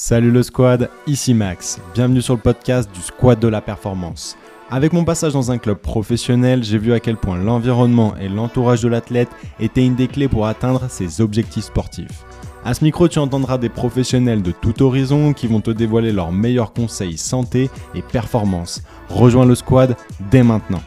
Salut le squad, ici Max. Bienvenue sur le podcast du Squad de la Performance. Avec mon passage dans un club professionnel, j'ai vu à quel point l'environnement et l'entourage de l'athlète étaient une des clés pour atteindre ses objectifs sportifs. À ce micro, tu entendras des professionnels de tout horizon qui vont te dévoiler leurs meilleurs conseils santé et performance. Rejoins le squad dès maintenant.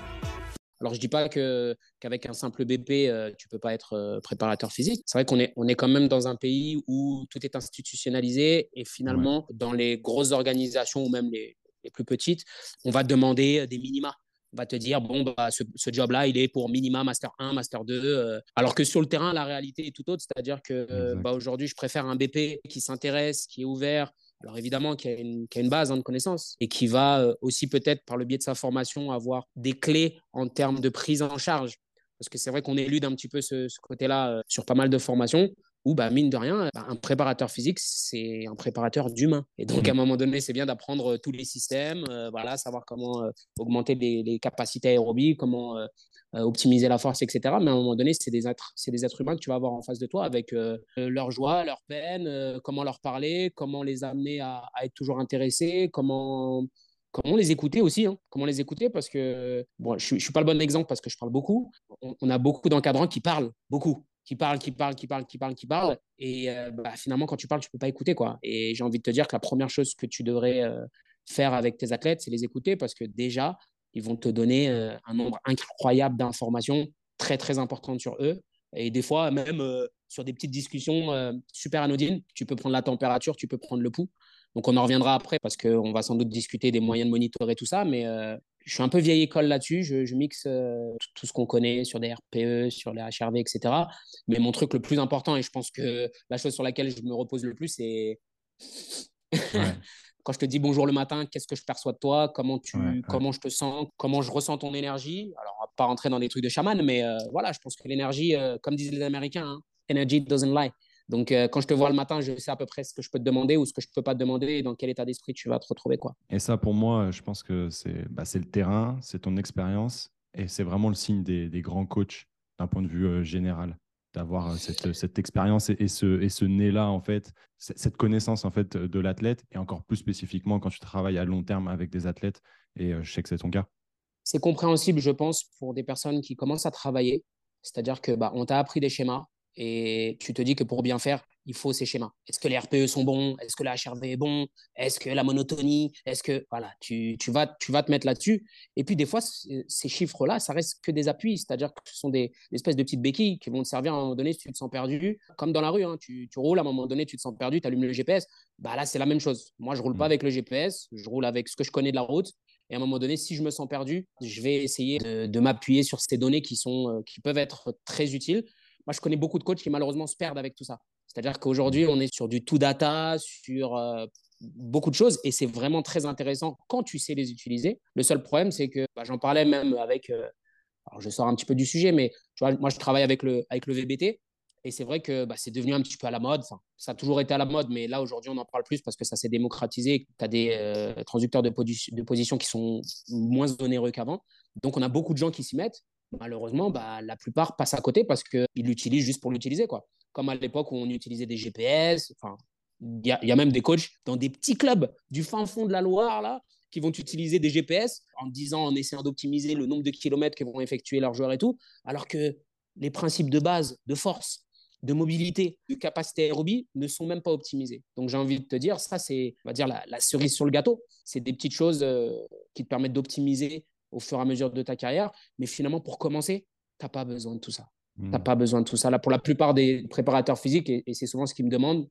Alors, je dis pas que, qu'avec un simple BP, tu euh, tu peux pas être euh, préparateur physique. C'est vrai qu'on est, on est quand même dans un pays où tout est institutionnalisé et finalement, dans les grosses organisations ou même les, les, plus petites, on va demander des minima. On va te dire, bon, bah, ce, ce job-là, il est pour minima Master 1, Master 2. Euh. alors que sur le terrain, la réalité est tout autre. C'est-à-dire que bah, aujourd'hui, je préfère un BP qui s'intéresse, qui est ouvert, alors évidemment, qui a, une, base hein, de connaissances et qui va euh, aussi peut-être par le biais de sa formation avoir des clés en termes de prise en charge. Parce que c'est vrai qu'on élude un petit peu ce, côté-là euh, sur pas mal de formations où, bah, mine de rien, bah, un préparateur physique, c'est un préparateur d'humain. Et donc, à un mmh. moment donné, c'est bien d'apprendre euh, tous les systèmes, voilà, savoir comment augmenter les, les, capacités aérobies, comment euh, optimiser la force, etc. Mais à un moment donné, c'est des, êtres, c'est des êtres humains que tu vas avoir en face de toi avec euh, leur joie, leur peine, euh, comment leur parler, comment les amener à, être toujours intéressés, comment, comment les écouter aussi. Hein. Comment les écouter parce que, bon, je ne suis pas le bon exemple parce que je parle beaucoup. On, a beaucoup d'encadrants qui parlent beaucoup qui parlent, qui parlent, qui parlent, qui parlent, qui parlent. Et bah, finalement, quand tu parles, tu ne peux pas écouter. quoi. Et j'ai envie de te dire que la première chose que tu devrais faire avec tes athlètes, c'est les écouter parce que déjà, ils vont te donner euh, un nombre incroyable d'informations très, très importantes sur eux. Et des fois, même euh, sur des petites discussions euh, super anodines, tu peux prendre la température, tu peux prendre le pouls. Donc, on en reviendra après parce qu'on va sans doute discuter des moyens de monitorer tout ça. Mais je suis un peu vieille école là-dessus. Je, mixe tout ce qu'on connaît sur des RPE, sur les HRV, etc. Mais mon truc le plus important, et je pense que la chose sur laquelle je me repose le plus, c'est quand je te dis bonjour le matin, qu'est-ce que je perçois de toi, comment, tu, comment je te sens, comment je ressens ton énergie. Alors, on va pas rentrer dans des trucs de chaman, mais euh, voilà, je pense que l'énergie, euh, comme disent les Américains, hein, energy doesn't lie. Donc, euh, quand je te vois le matin, je sais à peu près ce que je peux te demander ou ce que je ne peux pas te demander et dans quel état d'esprit tu vas te retrouver. Quoi. Et ça, pour moi, je pense que c'est bah, le terrain, c'est ton expérience et c'est vraiment le signe des, des grands coachs d'un point de vue général d'avoir euh, cette, cette expérience et, ce, et ce nez-là, en fait, cette connaissance en fait de l'athlète, et encore plus spécifiquement quand tu travailles à long terme avec des athlètes, et euh, je sais que c'est ton cas. C'est compréhensible, je pense, pour des personnes qui commencent à travailler, c'est-à-dire que bah, on t'a appris des schémas, et tu te dis que pour bien faire, il faut ces schémas. Est-ce que les RPE sont bons? Est-ce que la HRV est bon? Est-ce que la monotonie? Est-ce que voilà, tu, tu, vas, tu vas te mettre là-dessus. Et puis des fois, ces chiffres-là, ça reste que des appuis, c'est-à-dire que ce sont des, espèces de petites béquilles qui vont te servir à un moment donné si tu te sens perdu. Comme dans la rue, hein, tu, tu, roules à un moment donné, tu te sens perdu, tu allumes le GPS. Bah là, c'est la même chose. Moi, je roule pas mmh. avec le GPS, je roule avec ce que je connais de la route. Et à un moment donné, si je me sens perdu, je vais essayer de, de m'appuyer sur ces données qui, sont, euh, qui peuvent être très utiles. Moi, je connais beaucoup de coachs qui malheureusement se perdent avec tout ça. C'est-à-dire qu'aujourd'hui, on est sur du tout data, sur euh, beaucoup de choses, et c'est vraiment très intéressant quand tu sais les utiliser. Le seul problème, c'est que bah, j'en parlais même avec. Euh, alors, je sors un petit peu du sujet, mais moi, je travaille avec le, avec le VBT. Et c'est vrai que bah, c'est devenu un petit peu à la mode. ça a toujours été à la mode, mais là, aujourd'hui, on en parle plus parce que ça s'est démocratisé. Tu as des euh, transducteurs de, de position qui sont moins onéreux qu'avant. Donc, on a beaucoup de gens qui s'y mettent malheureusement, bah, la plupart passent à côté parce qu'ils l'utilisent juste pour l'utiliser. quoi. Comme à l'époque où on utilisait des GPS. Il y, a même des coachs dans des petits clubs du fin fond de la Loire là, qui vont utiliser des GPS en disant, en essayant d'optimiser le nombre de kilomètres que vont effectuer leurs joueurs et tout, alors que les principes de base, de force, de mobilité, de capacité aérobie ne sont même pas optimisés. Donc j'ai envie de te dire, ça c'est, on va dire, la, cerise sur le gâteau. C'est des petites choses euh, qui te permettent d'optimiser au fur et à mesure de ta carrière. Mais finalement, pour commencer, tu n'as pas besoin de tout ça. Tu n'as hmm. pas besoin de tout ça. Là, pour la plupart des préparateurs physiques, et, c'est souvent ce qu'ils me demandent,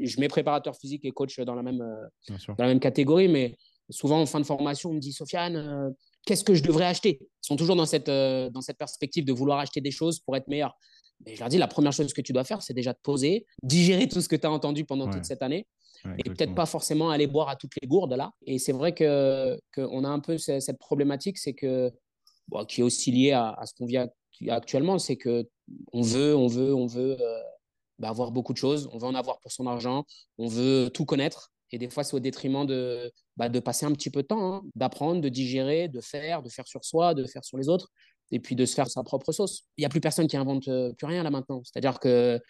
je, mets préparateur physique et coach dans la même, euh, dans la même catégorie, mais souvent en fin de formation, on me dit Sofiane, euh, qu'est-ce que je devrais acheter? Ils sont toujours dans cette, euh, dans cette perspective de vouloir acheter des choses pour être meilleur. Mais je leur dis, la première chose que tu dois faire, c'est déjà te poser, digérer tout ce que tu as entendu pendant toute cette année, et peut-être pas forcément aller boire à toutes les gourdes là. Et c'est vrai que qu'on a un peu cette problématique, c'est que qui est aussi liée à, ce qu'on vit actuellement, c'est que on veut, on veut, on veut euh, bah, avoir beaucoup de choses, on veut en avoir pour son argent, on veut tout connaître. Et des fois, c'est au détriment de, bah, de passer un petit peu de temps, hein, d'apprendre, de digérer, de faire, de faire sur soi, de faire sur les autres, et puis de se faire sa propre sauce. Il n'y a plus personne qui invente euh, plus rien là maintenant. C'est-à-dire que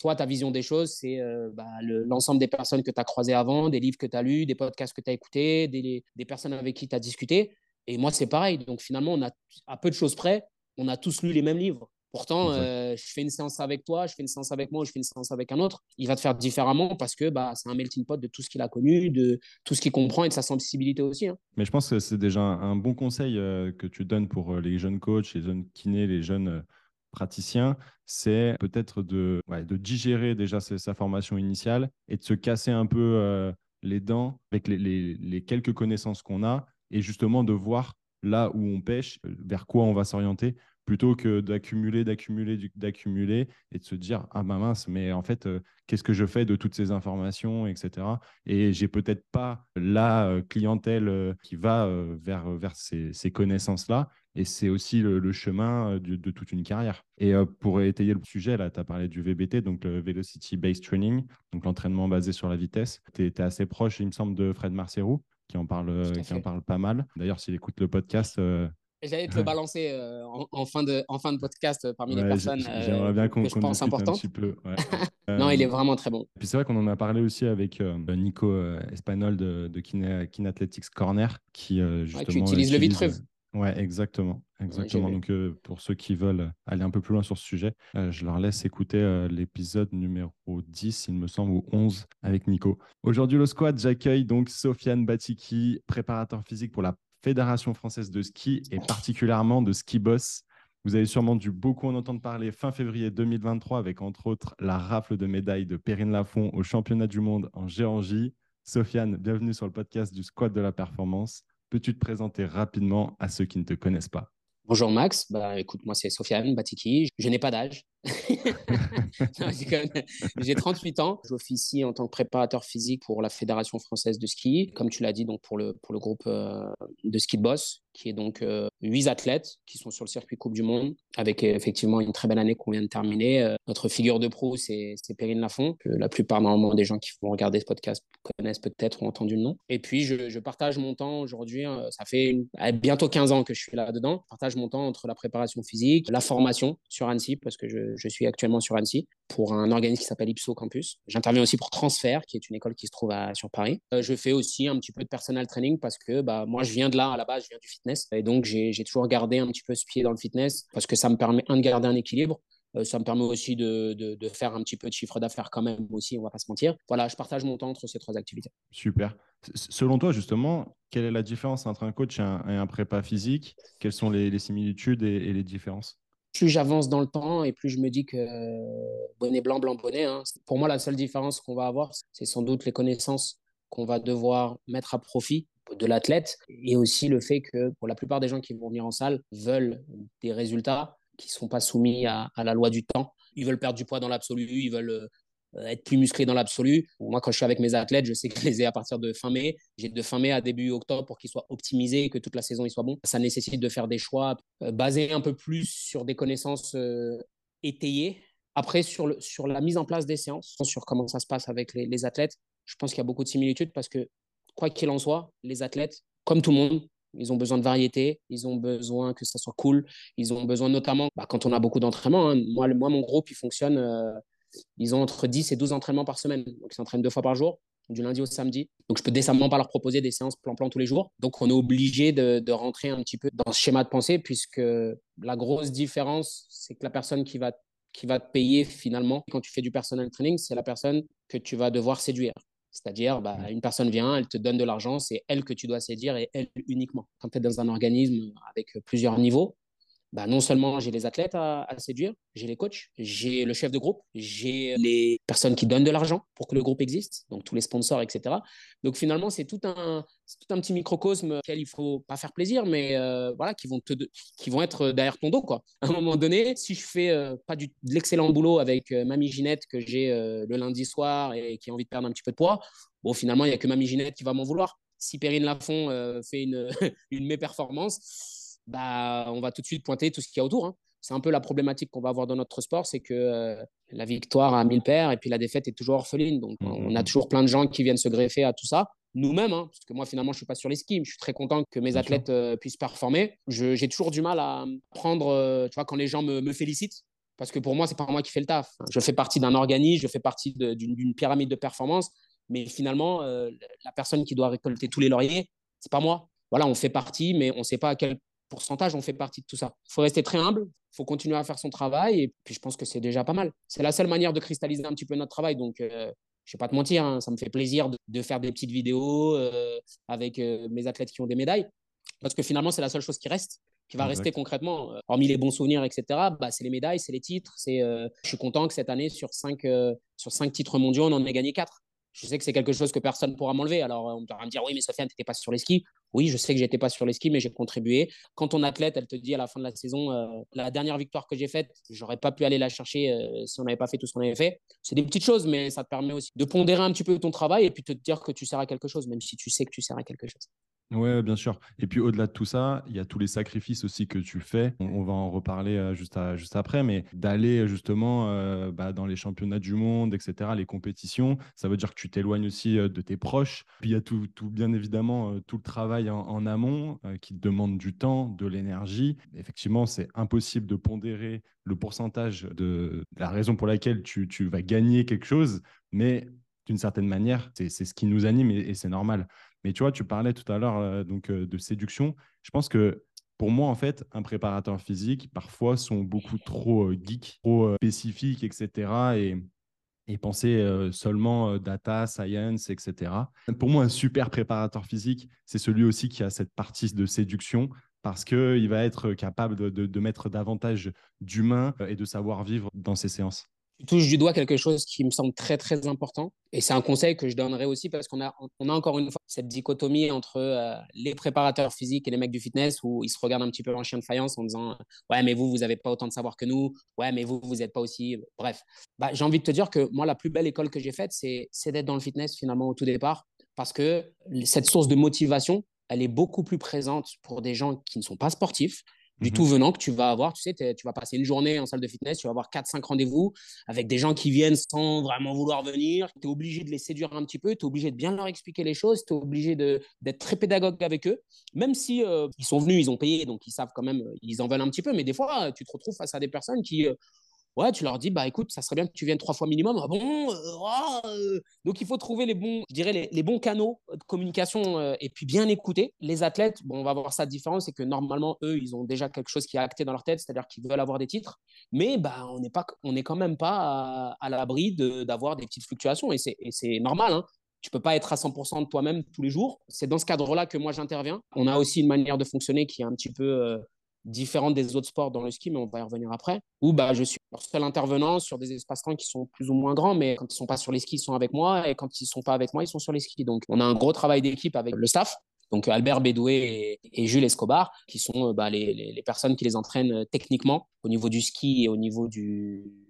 Toi, ta vision des choses, c'est bah, l'ensemble des personnes que tu as croisées avant, des livres que tu as lus, des podcasts que tu as écoutés, des, des, personnes avec qui tu as discuté. Et moi, c'est pareil. Donc finalement, on a, à peu de choses près, on a tous lu les mêmes livres. Pourtant, euh, je fais une séance avec toi, je fais une séance avec moi, je fais une séance avec un autre. Il va te faire différemment parce que bah, c'est un melting pot de tout ce qu'il a connu, de tout ce qu'il comprend et de sa sensibilité aussi. Hein. Mais je pense que c'est déjà un, bon conseil euh, que tu donnes pour euh, les jeunes coachs, les jeunes kinés, les jeunes praticiens. C'est peut-être de, digérer déjà sa, formation initiale et de se casser un peu les dents avec les, quelques connaissances qu'on a et justement de voir là où on pêche, vers quoi on va s'orienter plutôt que d'accumuler, d'accumuler, d'accumuler et de se dire ah bah mince, mais en fait, euh, qu'est-ce que je fais de toutes ces informations, etc. Et j'ai peut-être pas la euh, clientèle euh, qui va vers, vers ces, connaissances-là. Et c'est aussi le, chemin de, de, toute une carrière. Et pour étayer le sujet, là, tu as parlé du VBT, donc le Velocity Based Training, donc l'entraînement basé sur la vitesse. Tu es, assez proche, il me semble, de Fred Marcerou qui en parle, qui en parle pas mal. D'ailleurs, s'il écoute le podcast, J'allais te le balancer euh, en, fin de, en fin de podcast euh, parmi les personnes J'aimerais bien euh, qu'on qu un petit peu. non, il est vraiment très bon. Puis c'est vrai qu'on en a parlé aussi avec Nico Espanol de, de Kine, Athletics Corner, qui justement. tu utilises le Vitruve. Ouais, exactement. Exactement. Donc, pour ceux qui veulent aller un peu plus loin sur ce sujet, je leur laisse écouter l'épisode numéro 10, il me semble, ou 11 avec Nico. Aujourd'hui, le squad, j'accueille donc Sofiane Batiki, préparateur physique pour la Fédération française de ski et particulièrement de Ski Boss. Vous avez sûrement dû beaucoup en entendre parler fin février 2023 avec entre autres la rafle de médailles de Perrine Lafont au championnat du monde en Géorgie. Sofiane, bienvenue sur le podcast du Squad de la Performance. Peux-tu te présenter rapidement à ceux qui ne te connaissent pas? Bonjour Max, bah, écoute, moi c'est Sofiane Batiki, je n'ai pas d'âge. J'ai 38 ans, j'officie en tant que préparateur physique pour la Fédération française de ski, comme tu l'as dit, donc pour le, pour le groupe euh, de ski de boss, qui est donc euh, huit athlètes qui sont sur le circuit Coupe du Monde, avec euh, effectivement une très belle année qu'on vient de terminer. notre figure de pro, c'est Perrine Lafont, que la plupart normalement des gens qui vont regarder ce podcast connaissent peut-être ou ont entendu le nom. Et puis je, je partage mon temps aujourd'hui, ça fait bientôt 15 ans que je suis là-dedans, je partage mon temps entre la préparation physique, la formation sur Annecy, parce que je, je suis actuellement sur Annecy pour un organisme qui s'appelle Ipso Campus. J'interviens aussi pour Transfert, qui est une école qui se trouve à, sur Paris. Euh, je fais aussi un petit peu de personal training parce que bah, moi, je viens de là à la base, je viens du fitness. Et donc, j'ai toujours gardé un petit peu ce pied dans le fitness parce que ça me permet, un, de garder un équilibre. Euh, ça me permet aussi de, faire un petit peu de chiffre d'affaires quand même aussi, on va pas se mentir. Voilà, je partage mon temps entre ces trois activités. Super. Selon toi, justement, quelle est la différence entre un coach et un, prépa physique? Quelles sont les, similitudes et les différences? Plus j'avance dans le temps et plus je me dis que bonnet blanc, blanc, bonnet. Hein. Pour moi, la seule différence qu'on va avoir, c'est sans doute les connaissances qu'on va devoir mettre à profit de l'athlète et aussi le fait que pour la plupart des gens qui vont venir en salle veulent des résultats qui ne sont pas soumis à, à, la loi du temps. Ils veulent perdre du poids dans l'absolu, ils veulent euh, être plus musclé dans l'absolu. Moi, quand je suis avec mes athlètes, je sais que je les ai à partir de fin mai. J'ai de fin mai à début octobre pour qu'ils soient optimisés et que toute la saison ils soient bons. Ça nécessite de faire des choix euh, basés un peu plus sur des connaissances euh, étayées. Après, sur, le, sur la mise en place des séances, sur comment ça se passe avec les, les athlètes, je pense qu'il y a beaucoup de similitudes parce que, quoi qu'il en soit, les athlètes, comme tout le monde, ils ont besoin de variété, ils ont besoin que ça soit cool, ils ont besoin notamment, bah, quand on a beaucoup d'entraînement, hein, moi, moi, mon groupe, il fonctionne ils ont entre 10 et 12 entraînements par semaine. Donc, ils s'entraînent deux fois par jour, du lundi au samedi. Donc, je peux décemment pas leur proposer des séances plan-plan tous les jours. Donc, on est obligé de, rentrer un petit peu dans ce schéma de pensée, puisque la grosse différence, c'est que la personne qui va, qui va te payer finalement, quand tu fais du personal training, c'est la personne que tu vas devoir séduire. C'est-à-dire, bah, une personne vient, elle te donne de l'argent, c'est elle que tu dois séduire et elle uniquement. Quand tu es dans un organisme avec plusieurs niveaux, bah, non seulement j'ai les athlètes à, séduire, j'ai les coachs, j'ai le chef de groupe, j'ai les personnes qui donnent de l'argent pour que le groupe existe, donc tous les sponsors, etc. Donc finalement, c'est tout un, tout un petit microcosme auquel il faut pas faire plaisir, mais euh, voilà, qui vont, te, qui vont être derrière ton dos. Quoi. À un moment donné, si je fais euh, pas du, de l'excellent boulot avec euh, Mamie Ginette que j'ai le lundi soir et qui a envie de perdre un petit peu de poids, bon, finalement, il n'y a que Mamie Ginette qui va m'en vouloir. Si Perrine Lafont fait une, une méperformance, bah, on va tout de suite pointer tout ce qu'il y a autour. Hein. C'est un peu la problématique qu'on va avoir dans notre sport, c'est que euh, la victoire a mille paires et puis la défaite est toujours orpheline. Donc, mmh, on a mmh. toujours plein de gens qui viennent se greffer à tout ça. Nous-mêmes, hein, parce que moi, finalement, je ne suis pas sur les skis, je suis très content que mes athlètes euh, puissent performer. J'ai toujours du mal à prendre, euh, tu vois, quand les gens me, me félicitent, Parce que pour moi, c'est pas moi qui fais le taf. Je fais partie d'un organisme, je fais partie d'une pyramide de performance, mais finalement, la personne qui doit récolter tous les lauriers, c'est pas moi. Voilà, on fait partie, mais on ne sait pas à quel pourcentage on fait partie de tout ça. Il faut rester très humble, il faut continuer à faire son travail, et puis je pense que c'est déjà pas mal. C'est la seule manière de cristalliser un petit peu notre travail. Donc, euh, je ne vais pas te mentir, hein, ça me fait plaisir de, faire des petites vidéos euh, avec mes athlètes qui ont des médailles, parce que finalement, c'est la seule chose qui reste qui va rester concrètement, euh, hormis les bons souvenirs, etc., bah, c'est les médailles, c'est les titres. C'est, euh, je suis content que cette année, sur cinq, euh, sur cinq titres mondiaux, on en ait gagné quatre. Je sais que c'est quelque chose que personne ne pourra m'enlever. Alors, on pourra me dire, oui, mais Sofiane, tu n'étais pas sur les skis. Oui, je sais que j'étais pas sur les skis, mais j'ai contribué. Quand ton athlète, elle te dit à la fin de la saison, la dernière victoire que j'ai faite, j'aurais pas pu aller la chercher si on n'avait pas fait tout ce qu'on avait fait. C'est des petites choses, mais ça te permet aussi de pondérer un petit peu ton travail et puis te dire que tu sers à quelque chose, même si tu sais que tu sers à quelque chose. Oui, bien sûr. Et puis au-delà de tout ça, il y a tous les sacrifices aussi que tu fais. On, va en reparler euh, juste, juste après, mais d'aller justement euh, bah, dans les championnats du monde, etc., les compétitions, ça veut dire que tu t'éloignes aussi euh, de tes proches. Puis il y a tout, tout bien évidemment tout le travail en, amont qui te demande du temps, de l'énergie. Effectivement, c'est impossible de pondérer le pourcentage de, la raison pour laquelle tu, tu vas gagner quelque chose, mais d'une certaine manière, c'est ce qui nous anime et c'est normal. Mais tu vois, tu parlais tout à l'heure euh, donc euh, de séduction. Je pense que pour moi, en fait, un préparateur physique, parfois, sont beaucoup trop euh, geeks, trop spécifiques, etc. Et, penser seulement data, science, etc. Pour moi, un super préparateur physique, c'est celui aussi qui a cette partie de séduction parce qu'il va être capable de, de mettre davantage d'humain et de savoir vivre dans ses séances tu touches du doigt quelque chose qui me semble très très important. Et c'est un conseil que je donnerais aussi parce qu'on a on a encore une fois cette dichotomie entre euh, les préparateurs physiques et les mecs du fitness où ils se regardent un petit peu en chien de faïence en disant ouais mais vous vous avez pas autant de savoir que nous. Ouais mais vous vous n'êtes pas aussi bref. Bah, j'ai envie de te dire que moi la plus belle école que j'ai faite c'est c'est d'être dans le fitness finalement au tout départ parce que cette source de motivation elle est beaucoup plus présente pour des gens qui ne sont pas sportifs du mhm. tout venant que tu vas avoir. Tu sais, tu vas passer une journée en salle de fitness, tu vas avoir 4-5 rendez-vous avec des gens qui viennent sans vraiment vouloir venir. Tu es obligé de les séduire un petit peu, tu es obligé de bien leur expliquer les choses, tu es obligé d'être très pédagogue avec eux, même si euh, ils sont venus, ils ont payé, donc ils savent quand même, ils en veulent un petit peu. Mais des fois, tu te retrouves face à des personnes qui, euh, ouais, tu leur dis, bah écoute, ça serait bien que tu viennes trois fois minimum. Ah bon euh, euh. Donc il faut trouver les bons, je dirais, les, bons canaux de communication euh, et puis bien écouter. Les athlètes, bon, on va voir ça différence, c'est que normalement, eux, ils ont déjà quelque chose qui est acté dans leur tête, c'est-à-dire qu'ils veulent avoir des titres, mais bah, on n'est quand même pas à, l'abri d'avoir des petites fluctuations et c'est normal. Hein. Tu peux pas être à 100% de toi-même tous les jours. C'est dans ce cadre-là que moi j'interviens. On a aussi une manière de fonctionner qui est un petit peu différente des autres sports dans le ski, mais on va y revenir après, où bah, je suis leur seul intervenant sur des espaces-temps qui sont plus ou moins grands, mais quand ils sont pas sur les skis, ils sont avec moi, et quand ils sont pas avec moi, ils sont sur les skis. Donc on a un gros travail d'équipe avec le staff, donc Albert Bédoué et, Jules Escobar, qui sont bah, les, les, personnes qui les entraînent techniquement au niveau du ski et au niveau du,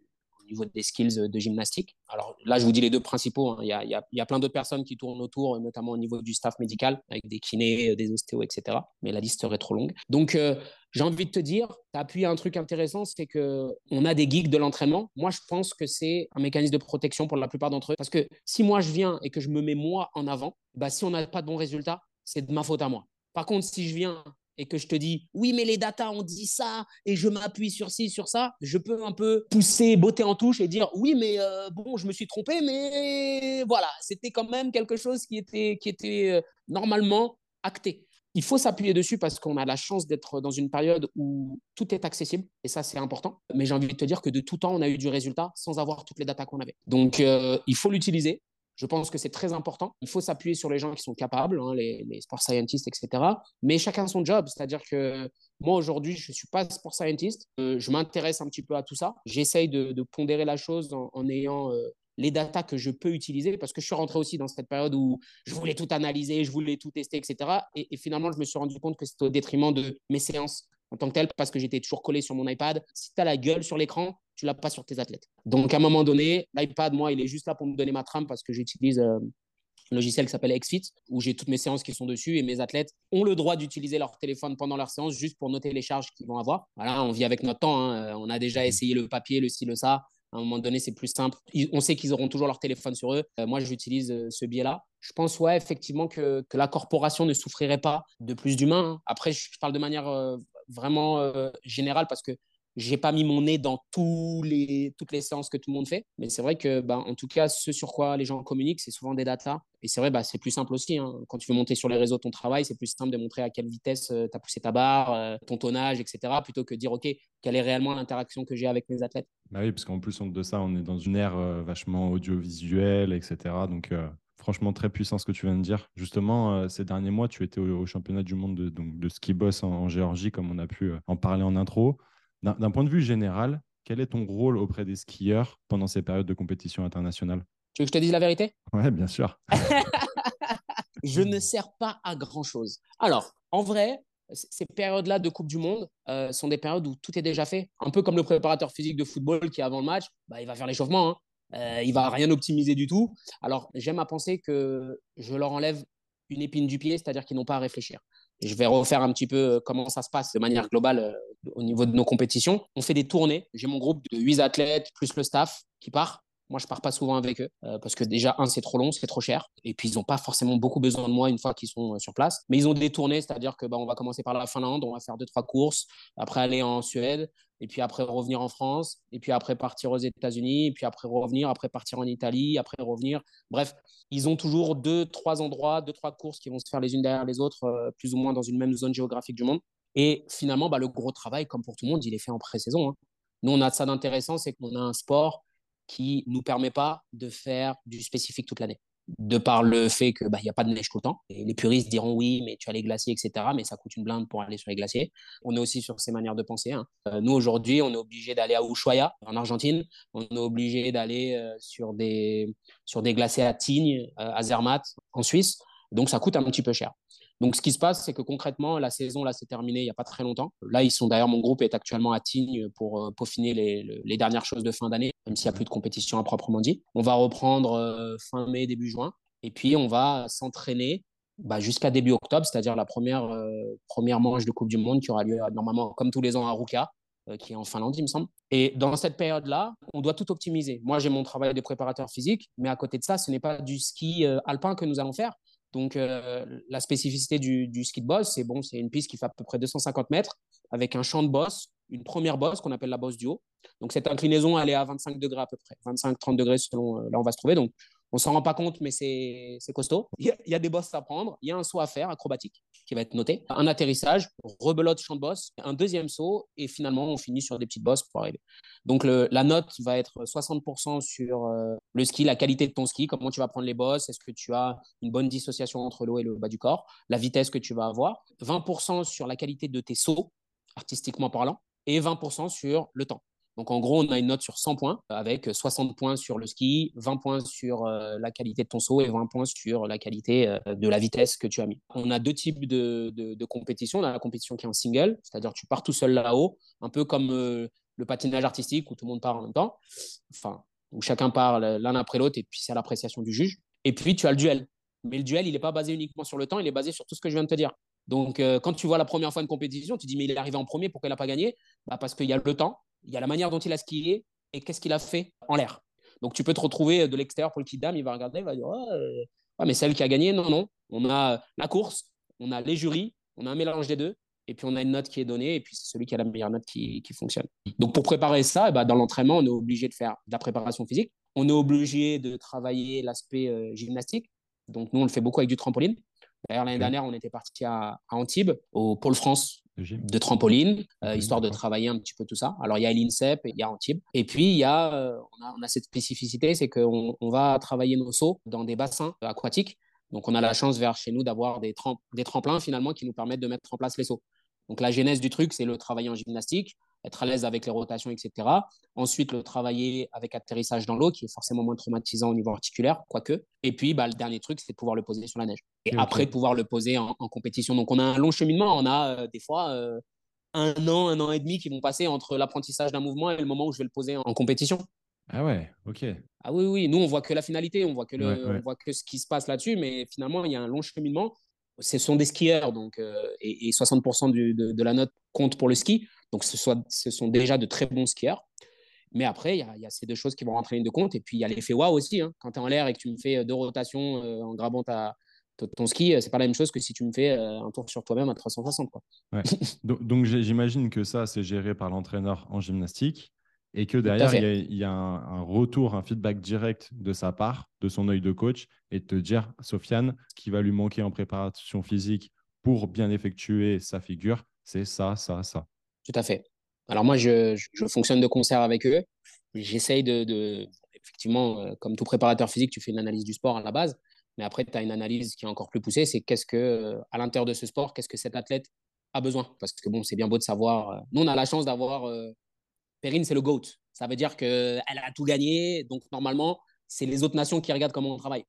niveau des skills de gymnastique. Alors là, je vous dis les deux principaux. Hein. Il, y a, il, y a, plein d'autres personnes qui tournent autour, notamment au niveau du staff médical, avec des kinés, des ostéos, etc. Mais la liste serait trop longue. Donc, euh, j'ai envie de te dire, tu appuyé un truc intéressant, c'est qu'on a des geeks de l'entraînement. Moi, je pense que c'est un mécanisme de protection pour la plupart d'entre eux. Parce que si moi, je viens et que je me mets moi en avant, bah, si on n'a pas de bons résultats, c'est de ma faute à moi. Par contre, si je viens et que je te dis oui mais les datas ont dit ça et je m'appuie sur ci sur ça je peux un peu pousser botter en touche et dire oui mais euh, bon je me suis trompé mais voilà. C'était quand même quelque chose qui était qui était euh, normalement acté. Il faut s'appuyer dessus parce qu'on a la chance d'être dans une période où tout est accessible et ça c'est important. Mais j'ai envie de te dire que de tout temps on a eu du résultat sans avoir toutes les datas qu'on avait. Donc euh, il faut l'utiliser je pense que c'est très important. Il faut s'appuyer sur les gens qui sont capables, hein, les, sport scientists, etc. Mais chacun son job. C'est-à-dire que moi, aujourd'hui, je ne suis pas sport scientist. Euh, je m'intéresse un petit peu à tout ça. J'essaye de, pondérer la chose en, ayant euh, les datas que je peux utiliser parce que je suis rentré aussi dans cette période où je voulais tout analyser, je voulais tout tester, etc. Et, et finalement, je me suis rendu compte que c'était au détriment de mes séances en tant que tel parce que j'étais toujours collé sur mon iPad. Si tu as la gueule sur l'écran, tu l'as pas sur tes athlètes. Donc, à un moment donné, l'iPad, moi, il est juste là pour me donner ma trame parce que j'utilise euh, un logiciel qui s'appelle XFIT où j'ai toutes mes séances qui sont dessus et mes athlètes ont le droit d'utiliser leur téléphone pendant leur séance juste pour noter les charges qu'ils vont avoir. Voilà, on vit avec notre temps. Hein. On a déjà essayé le papier, le ci, le ça. À un moment donné, c'est plus simple. On sait qu'ils auront toujours leur téléphone sur eux. Euh, moi, j'utilise euh, ce biais-là. Je pense, ouais, effectivement, que, que, la corporation ne souffrirait pas de plus d'humains. Après, je parle de manière vraiment générale parce que j'ai pas mis mon nez dans tous les, toutes les séances que tout le monde fait, mais c'est vrai que, bah, en tout cas, ce sur quoi les gens communiquent, c'est souvent des datas. Et c'est vrai, bah, c'est plus simple aussi. Hein. Quand tu veux monter sur les réseaux ton travail, c'est plus simple de montrer à quelle vitesse euh, tu as poussé ta barre, euh, ton tonnage, etc., plutôt que de dire, OK, quelle est réellement l'interaction que j'ai avec mes athlètes. Bah oui, parce qu'en plus de ça, on est dans une ère euh, vachement audiovisuelle, etc. Donc, franchement, très puissant ce que tu viens de dire. Justement, ces derniers mois, tu étais au, championnat du monde de, donc, de ski boss en Géorgie, comme on a pu en parler en intro. D'un point de vue général, quel est ton rôle auprès des skieurs pendant ces périodes de compétition internationale? Tu veux que je te dise la vérité? Ouais, bien sûr. je ne sers pas à grand-chose. Alors, en vrai, ces périodes-là de Coupe du Monde euh, sont des périodes où tout est déjà fait. Un peu comme le préparateur physique de football qui, avant le match, bah, il va faire l'échauffement. Hein. Euh, il va rien optimiser du tout. Alors, j'aime à penser que je leur enlève une épine du pied, c'est-à-dire qu'ils n'ont pas à réfléchir. Je vais refaire un petit peu euh, comment ça se passe de manière globale euh, au niveau de nos compétitions. On fait des tournées. J'ai mon groupe de huit athlètes plus le staff qui part. Moi, je pars pas souvent avec eux euh, parce que déjà, un, c'est trop long, c'est trop cher. Et puis, ils n'ont pas forcément beaucoup besoin de moi une fois qu'ils sont sur place. Mais ils ont des tournées, c'est-à-dire que bah, on va commencer par la Finlande, on va faire deux, trois courses, après aller en Suède, et puis après revenir en France, et puis après partir aux États-Unis, puis après revenir, après partir en Italie, après revenir. Bref, ils ont toujours deux, trois endroits, deux, trois courses qui vont se faire les unes derrière les autres, euh, plus ou moins dans une même zone géographique du monde. Et finalement, bah, le gros travail, comme pour tout le monde, il est fait en pré-saison. Hein. Nous, on a ça d'intéressant, c'est qu'on a un sport qui nous permet pas de faire du spécifique toute l'année de par le fait qu'il bah, n'y a pas de neige tout le temps. Et les puristes diront oui, mais tu as les glaciers, etc. Mais ça coûte une blinde pour aller sur les glaciers. On est aussi sur ces manières de penser. Hein. Euh, nous, aujourd'hui, on est obligé d'aller à Ushuaia, en Argentine. On est obligé d'aller euh, sur, des, sur des glaciers à Tignes, euh, à Zermatt, en Suisse. Donc, ça coûte un petit peu cher. Donc, ce qui se passe, c'est que concrètement, la saison, là, s'est terminée il n'y a pas très longtemps. Là, ils sont d'ailleurs, mon groupe est actuellement à Tignes pour euh, peaufiner les, dernières choses de fin d'année, même s'il n'y a plus de compétition à proprement dit. On va reprendre euh, fin mai, début juin. Et puis, on va s'entraîner bah, jusqu'à début octobre, c'est-à-dire la première, euh, première manche de Coupe du Monde qui aura lieu normalement, comme tous les ans, à Ruka, qui est en Finlande, il me semble. Et dans cette période-là, on doit tout optimiser. Moi, j'ai mon travail de préparateur physique, mais à côté de ça, ce n'est pas du ski alpin que nous allons faire. Donc, euh, la spécificité du, ski de boss, c'est bon, c'est une piste qui fait à peu près 250 mètres avec un champ de boss, une première bosse qu'on appelle la bosse du haut. Donc, cette inclinaison, elle est à 25 degrés à peu près, 25-30 degrés selon euh, là on va se trouver. Donc, on s'en rend pas compte, mais c'est costaud. Il y, a, des bosses à prendre. Il y a un saut à faire, acrobatique, qui va être noté. Un atterrissage, rebelote, champ de boss, un deuxième saut, et finalement, on finit sur des petites bosses pour arriver. Donc, la note va être 60% sur euh, le ski, la qualité de ton ski, comment tu vas prendre les bosses, est-ce que tu as une bonne dissociation entre l'eau et le bas du corps, la vitesse que tu vas avoir. 20% sur la qualité de tes sauts, artistiquement parlant, et 20% sur le temps. Donc en gros, on a une note sur 100 points, avec 60 points sur le ski, 20 points sur euh, la qualité de ton saut et 20 points sur la qualité euh, de la vitesse que tu as mis. On a deux types de, de, compétitions. On a la compétition qui est en single, c'est-à-dire tu pars tout seul là-haut, un peu comme euh, le patinage artistique où tout le monde part en même temps, enfin, où chacun part l'un après l'autre et puis c'est à l'appréciation du juge. Et puis tu as le duel. Mais le duel, il n'est pas basé uniquement sur le temps, il est basé sur tout ce que je viens de te dire. Donc, quand tu vois la première fois une compétition, tu dis, mais il est arrivé en premier, pourquoi il n'a pas gagné? Bah, Parce qu'il y a le temps, il y a la manière dont il a skié et qu'est-ce qu'il a fait en l'air. Donc tu peux te retrouver de l'extérieur pour le kit dame, il va regarder, il va dire euh, mais celle qui a gagné, non, non. On a la course, on a les jurys, on a un mélange des deux, et puis on a une note qui est donnée, et puis c'est celui qui a la meilleure note qui, fonctionne. Donc pour préparer ça, eh ben, dans l'entraînement, on est obligé de faire de la préparation physique, on est obligé de travailler l'aspect euh, gymnastique. Donc nous, on le fait beaucoup avec du trampoline. D'ailleurs, l'année dernière, on était parti à, à Antibes, au Pôle France de trampoline, euh, histoire de travailler un petit peu tout ça. Alors, il y a l'INSEP, il y a Antibes. Et puis, il y a, euh, on, a, cette spécificité, c'est qu'on on va travailler nos sauts dans des bassins aquatiques. Donc, on a la chance vers chez nous d'avoir des, des tremplins finalement qui nous permettent de mettre en place les sauts. Donc, la genèse du truc, c'est le travail en gymnastique être à l'aise avec les rotations, etc. Ensuite, le travailler avec atterrissage dans l'eau, qui est forcément moins traumatisant au niveau articulaire, quoique. Et puis, bah, le dernier truc, c'est de pouvoir le poser sur la neige. Et après, pouvoir le poser en, compétition. Donc, on a un long cheminement. On a euh, des fois euh, un an, un an et demi qui vont passer entre l'apprentissage d'un mouvement et le moment où je vais le poser en, compétition. Ah ouais, ok. Ah oui, oui, nous, on voit que la finalité, on voit que, le, On voit que ce qui se passe là-dessus, mais finalement, il y a un long cheminement. Ce sont des skieurs, donc, euh, et, 60% de, de, la note compte pour le ski. Donc, ce, soit, ce sont déjà de très bons skieurs. Mais après, il y, a ces deux choses qui vont rentrer en ligne de compte. Et puis, il y a l'effet waouh aussi. Hein. Quand tu es en l'air et que tu me fais deux rotations euh, en grabant ta, ton ski, c'est pas la même chose que si tu me fais un tour sur toi-même à 360. Quoi. donc, j'imagine que ça, c'est géré par l'entraîneur en gymnastique et que derrière, il y a, un, retour, un feedback direct de sa part, de son œil de coach, et de te dire, Sofiane, ce qui va lui manquer en préparation physique pour bien effectuer sa figure, c'est ça, ça, ça. Tout à fait. Alors moi, je, fonctionne de concert avec eux. J'essaye de, effectivement, euh, comme tout préparateur physique, tu fais une analyse du sport à la base, mais après, tu as une analyse qui est encore plus poussée, c'est qu'est-ce que, euh, à l'intérieur de ce sport, qu'est-ce que cet athlète a besoin? Parce que bon, c'est bien beau de savoir. Euh, nous, on a la chance d'avoir Perrine, c'est le GOAT. Ça veut dire qu'elle a tout gagné. Donc, normalement, c'est les autres nations qui regardent comment on travaille.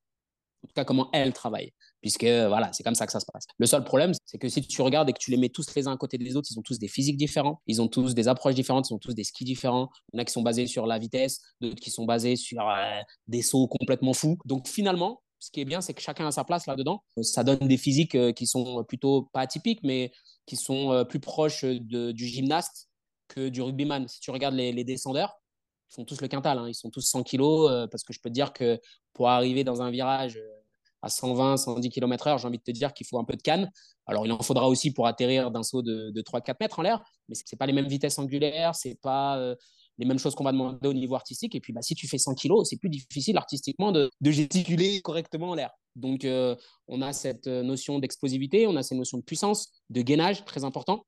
En tout cas, comment elle travaille. Puisque, voilà, c'est comme ça que ça se passe. Le seul problème, c'est que si tu regardes et que tu les mets tous les uns à côté des autres, ils ont tous des physiques différents, ils ont tous des approches différentes, ils ont tous des skis différents. Il y en a qui sont basés sur la vitesse, d'autres qui sont basés sur euh, des sauts complètement fous. Donc, finalement, ce qui est bien, c'est que chacun a sa place là-dedans. Ça donne des physiques euh, qui sont plutôt pas atypiques, mais qui sont euh, plus proches du gymnaste que du rugbyman. Si tu regardes les, descendeurs, ils font tous le quintal, hein. ils sont tous 100 kilos, euh, parce que je peux te dire que pour arriver dans un virage euh, à 120, 110 km/h, j'ai envie de te dire qu'il faut un peu de canne. Alors, il en faudra aussi pour atterrir d'un saut de, 3-4 mètres en l'air, mais ce n'est pas les mêmes vitesses angulaires, ce n'est pas euh, les mêmes choses qu'on va demander au niveau artistique. Et puis, bah, si tu fais 100 kilos, c'est plus difficile artistiquement de, de gesticuler correctement en l'air. Donc, on a cette notion d'explosivité, on a cette notion de puissance, de gainage, très important.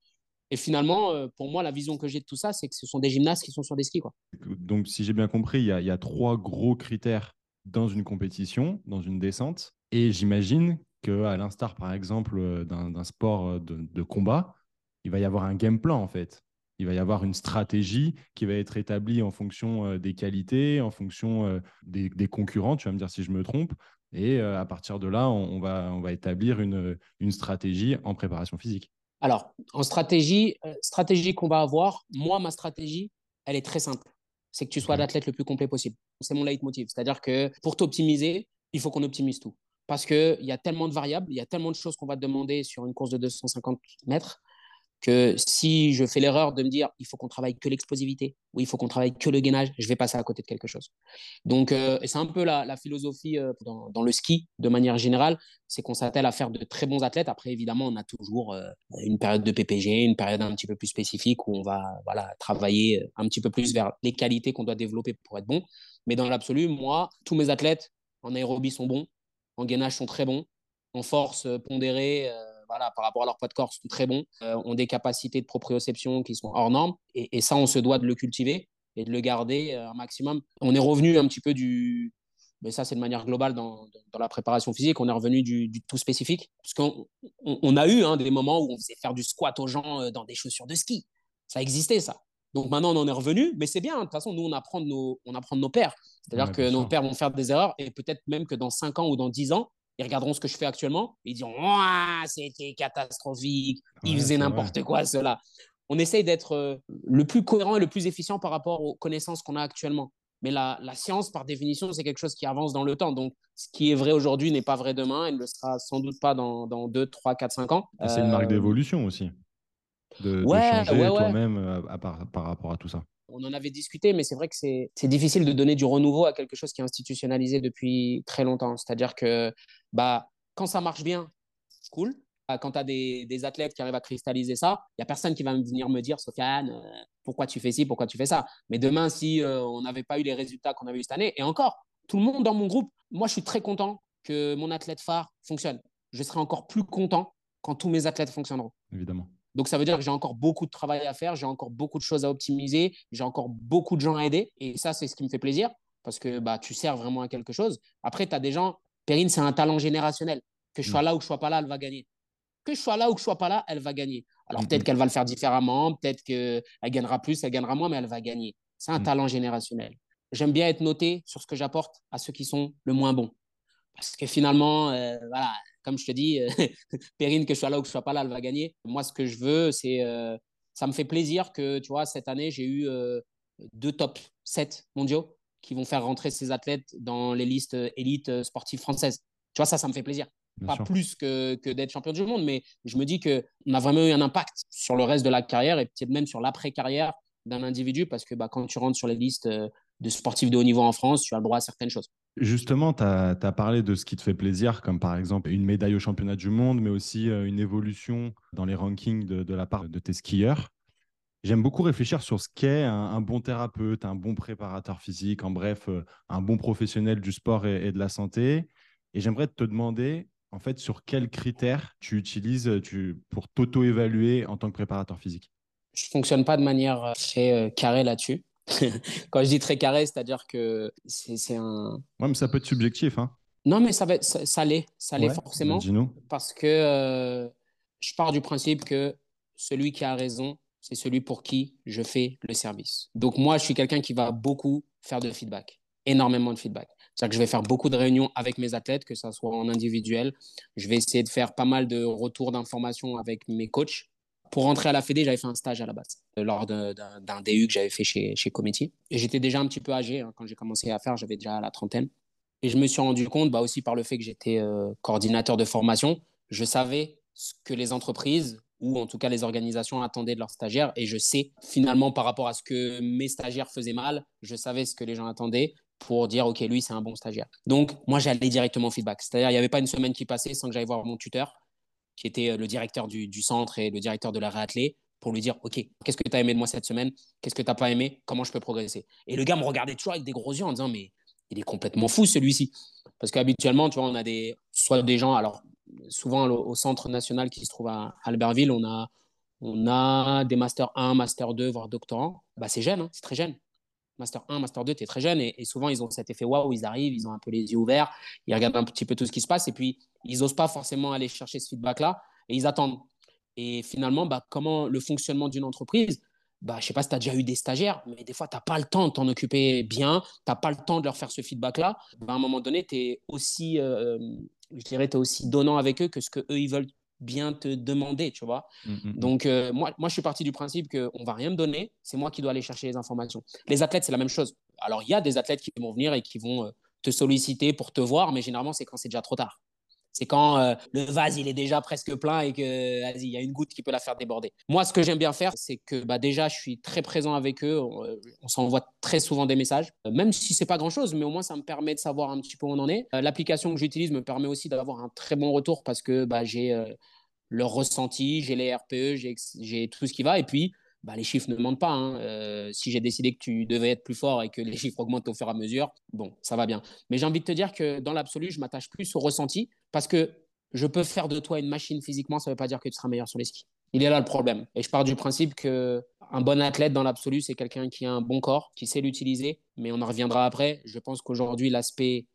Et finalement, euh, pour moi, la vision que j'ai de tout ça, c'est que ce sont des gymnastes qui sont sur des skis. Quoi. Donc, si j'ai bien compris, il y, a, trois gros critères dans une compétition, dans une descente. Et j'imagine qu'à l'instar, par exemple, euh, d'un sport euh, de, combat, il va y avoir un game plan, en fait. Il va y avoir une stratégie qui va être établie en fonction des qualités, en fonction des, concurrents, tu vas me dire si je me trompe. Et à partir de là, on, va, on va établir une, une stratégie en préparation physique. Alors, en stratégie, euh, stratégie qu'on va avoir, moi, ma stratégie, elle est très simple. C'est que tu sois l'athlète le plus complet possible. C'est mon leitmotiv. C'est-à-dire que pour t'optimiser, il faut qu'on optimise tout. Parce qu'il y a tellement de variables, il y a tellement de choses qu'on va te demander sur une course de 250 mètres que si je fais l'erreur de me dire il faut qu'on travaille que l'explosivité ou il faut qu'on travaille que le gainage, je vais passer à côté de quelque chose. Donc, euh, c'est un peu la, philosophie euh, dans, le ski de manière générale, c'est qu'on s'attelle à faire de très bons athlètes. Après, évidemment, on a toujours euh, une période de PPG, une période un petit peu plus spécifique où on va voilà, travailler un petit peu plus vers les qualités qu'on doit développer pour être bon. Mais dans l'absolu, moi, tous mes athlètes en aérobie sont bons, en gainage sont très bons, en force pondérée par rapport à leur poids de corps, sont très bons, euh, ont des capacités de proprioception qui sont hors normes. Et, ça, on se doit de le cultiver et de le garder euh, un maximum. On est revenu un petit peu du. Mais ça, c'est de manière globale dans, la préparation physique. On est revenu du, tout spécifique. Parce qu'on on, a eu hein, des moments où on faisait faire du squat aux gens euh, dans des chaussures de ski. Ça existait, ça. Donc maintenant, on en est revenu, mais c'est bien. De toute façon, nous, on apprend de nos, on apprend de nos pères. C'est-à-dire que nos pères vont faire des erreurs et peut-être même que dans 5 ans ou dans 10 ans, ils regarderont ce que je fais actuellement et ils diront c'était catastrophique, ils faisaient n'importe quoi, cela. On essaye d'être euh, le plus cohérent et le plus efficient par rapport aux connaissances qu'on a actuellement. Mais la, la, science, par définition, c'est quelque chose qui avance dans le temps. Donc, ce qui est vrai aujourd'hui n'est pas vrai demain et ne le sera sans doute pas dans, dans 2, 3, 4, 5 ans. C'est une marque euh, d'évolution aussi. De, changer toi-même euh, par, par rapport à tout ça on en avait discuté, mais c'est vrai que c'est difficile de donner du renouveau à quelque chose qui est institutionnalisé depuis très longtemps. C'est-à-dire que bah, quand ça marche bien, cool. Bah, quand tu as des, athlètes qui arrivent à cristalliser ça, il n'y a personne qui va venir me dire, Sofiane, euh, pourquoi tu fais ci, pourquoi tu fais ça. Mais demain, si euh, on n'avait pas eu les résultats qu'on a eu cette année, et encore, tout le monde dans mon groupe, moi, je suis très content que mon athlète phare fonctionne. Je serai encore plus content quand tous mes athlètes fonctionneront. Évidemment. Donc, ça veut dire que j'ai encore beaucoup de travail à faire, j'ai encore beaucoup de choses à optimiser, j'ai encore beaucoup de gens à aider. Et ça, c'est ce qui me fait plaisir parce que bah, tu sers vraiment à quelque chose. Après, tu as des gens, Perrine, c'est un talent générationnel. Que je sois mm. là ou que je sois pas là, elle va gagner. Que je sois là ou que je sois pas là, elle va gagner. Alors, mm, peut-être mm. qu'elle va le faire différemment, peut-être qu'elle gagnera plus, elle gagnera moins, mais elle va gagner. C'est un talent générationnel. J'aime bien être noté sur ce que j'apporte à ceux qui sont le moins bons. Parce que finalement, euh, voilà, comme je te dis, euh, Perrine, que je sois là ou que je sois pas là, elle va gagner. Moi, ce que je veux, c'est. Euh, ça me fait plaisir que, tu vois, cette année, j'ai eu euh, deux top 7 mondiaux qui vont faire rentrer ces athlètes dans les listes élites sportives françaises. Tu vois, ça, ça me fait plaisir. pas plus que, que d'être champion du monde, mais je me dis qu'on a vraiment eu un impact sur le reste de la carrière et peut-être même sur l'après-carrière d'un individu parce que bah, quand tu rentres sur les listes de sportifs de haut niveau en France, tu as le droit à certaines choses. Justement, tu as, parlé de ce qui te fait plaisir, comme par exemple une médaille au championnat du monde, mais aussi euh, une évolution dans les rankings de, la part de tes skieurs. J'aime beaucoup réfléchir sur ce qu'est un, bon thérapeute, un bon préparateur physique, en bref, euh, un bon professionnel du sport et, de la santé. Et j'aimerais te demander, en fait, sur quels critères tu utilises tu, pour t'auto-évaluer en tant que préparateur physique? Je ne fonctionne pas de manière euh, très carrée là-dessus. Quand je dis très carré, c'est-à-dire que c'est un. Ouais, mais ça peut être subjectif. Hein. Non, mais ça, va ça, l'est. Ça l'est forcément. Parce que euh, je pars du principe que celui qui a raison, c'est celui pour qui je fais le service. Donc, moi, je suis quelqu'un qui va beaucoup faire de feedback, énormément de feedback. C'est-à-dire que je vais faire beaucoup de réunions avec mes athlètes, que ce soit en individuel. Je vais essayer de faire pas mal de retours d'informations avec mes coachs pour rentrer à la Fédé, j'avais fait un stage à la base, euh, lors d'un DU que j'avais fait chez, chez j'étais déjà un petit peu âgé hein, quand j'ai commencé à faire, j'avais déjà la trentaine. Et je me suis rendu compte, bah, aussi par le fait que j'étais euh, coordinateur de formation, je savais ce que les entreprises ou en tout cas les organisations attendaient de leurs stagiaires. Et je sais finalement par rapport à ce que mes stagiaires faisaient mal, je savais ce que les gens attendaient pour dire, OK, lui, c'est un bon stagiaire. Donc, moi, j'allais directement au feedback. C'est-à-dire, il n'y avait pas une semaine qui passait sans que j'aille voir mon tuteur qui était euh, le directeur du, centre et le directeur de la réathlée, pour lui dire Ok, qu'est-ce que tu as aimé de moi cette semaine? Qu'est-ce que tu n'as pas aimé? Comment je peux progresser? Et le gars me regardait toujours avec des gros yeux en disant Mais il est complètement fou celui-ci. Parce qu'habituellement, tu vois, on a des, soit des gens, alors souvent au centre national qui se trouve à Albertville, on a, on a des Master 1, Master 2, voire doctorants. Bah, c'est jeune, hein, c'est très jeune. Master 1, Master 2, tu es très jeune et, souvent ils ont cet effet waouh, ils arrivent, ils ont un peu les yeux ouverts, ils regardent un petit peu tout ce qui se passe et puis ils n'osent pas forcément aller chercher ce feedback-là et ils attendent. Et finalement, bah, comment le fonctionnement d'une entreprise, bah, je ne sais pas si tu as déjà eu des stagiaires, mais des fois, tu n'as pas le temps de t'en occuper bien, tu n'as pas le temps de leur faire ce feedback-là. Bah, à un moment donné, tu aussi, euh, je dirais, es aussi donnant avec eux que ce qu'eux, ils veulent bien te demander, tu vois. Mmh, mmh, mmh. Donc, euh, moi, moi, je suis parti du principe qu'on ne va rien me donner, c'est moi qui dois aller chercher les informations. Les athlètes, c'est la même chose. Alors, il y a des athlètes qui vont venir et qui vont euh, te solliciter pour te voir, mais généralement, c'est quand c'est déjà trop tard. C'est quand euh, le vase il est déjà presque plein et que il y a une goutte qui peut la faire déborder. Moi, ce que j'aime bien faire, c'est que bah, déjà, je suis très présent avec eux. On, euh, s'envoie très souvent des messages, euh, même si c'est pas grand chose, mais au moins ça me permet de savoir un petit peu où on en est. L'application que j'utilise me permet aussi d'avoir un très bon retour parce que bah, j'ai leur ressenti, j'ai les RPE, j'ai tout ce qui va. Et puis, bah, les chiffres ne mentent pas. Hein. Euh, si j'ai décidé que tu devais être plus fort et que les chiffres augmentent au fur et à mesure, bon, ça va bien. Mais j'ai envie de te dire que dans l'absolu, je m'attache plus au ressenti parce que je peux faire de toi une machine physiquement, ça ne veut pas dire que tu seras meilleur sur les skis. Il est là le problème. Et je pars du principe que un bon athlète dans l'absolu, c'est quelqu'un qui a un bon corps, qui sait l'utiliser. Mais on en reviendra après. Je pense qu'aujourd'hui, l'aspect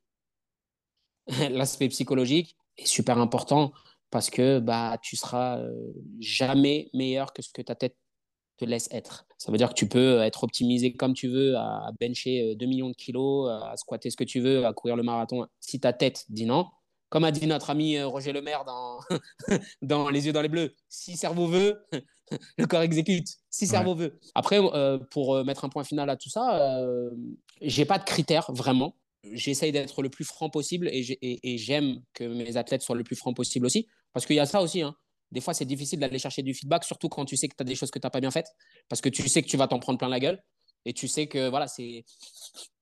l'aspect psychologique est super important parce que bah tu seras euh, jamais meilleur que ce que ta tête te laisse être. Ça veut dire que tu peux être optimisé comme tu veux, à bencher 2 euh, millions de kilos, à squatter ce que tu veux, à courir le marathon. Si ta tête dit non, comme a dit notre ami euh, Roger Lemaire dans, dans Les yeux dans les bleus, si cerveau veut, le corps exécute. Si cerveau veut. Après, euh, pour mettre un point final à tout ça, euh, j'ai pas de critères vraiment. J'essaye d'être le plus franc possible et j'aime que mes athlètes soient le plus franc possible aussi. Parce qu'il y a ça aussi. Hein des fois, c'est difficile d'aller chercher du feedback, surtout quand tu sais que tu as des choses que tu n'as pas bien faites, parce que tu sais que tu vas t'en prendre plein la gueule, et tu sais que voilà, c'est,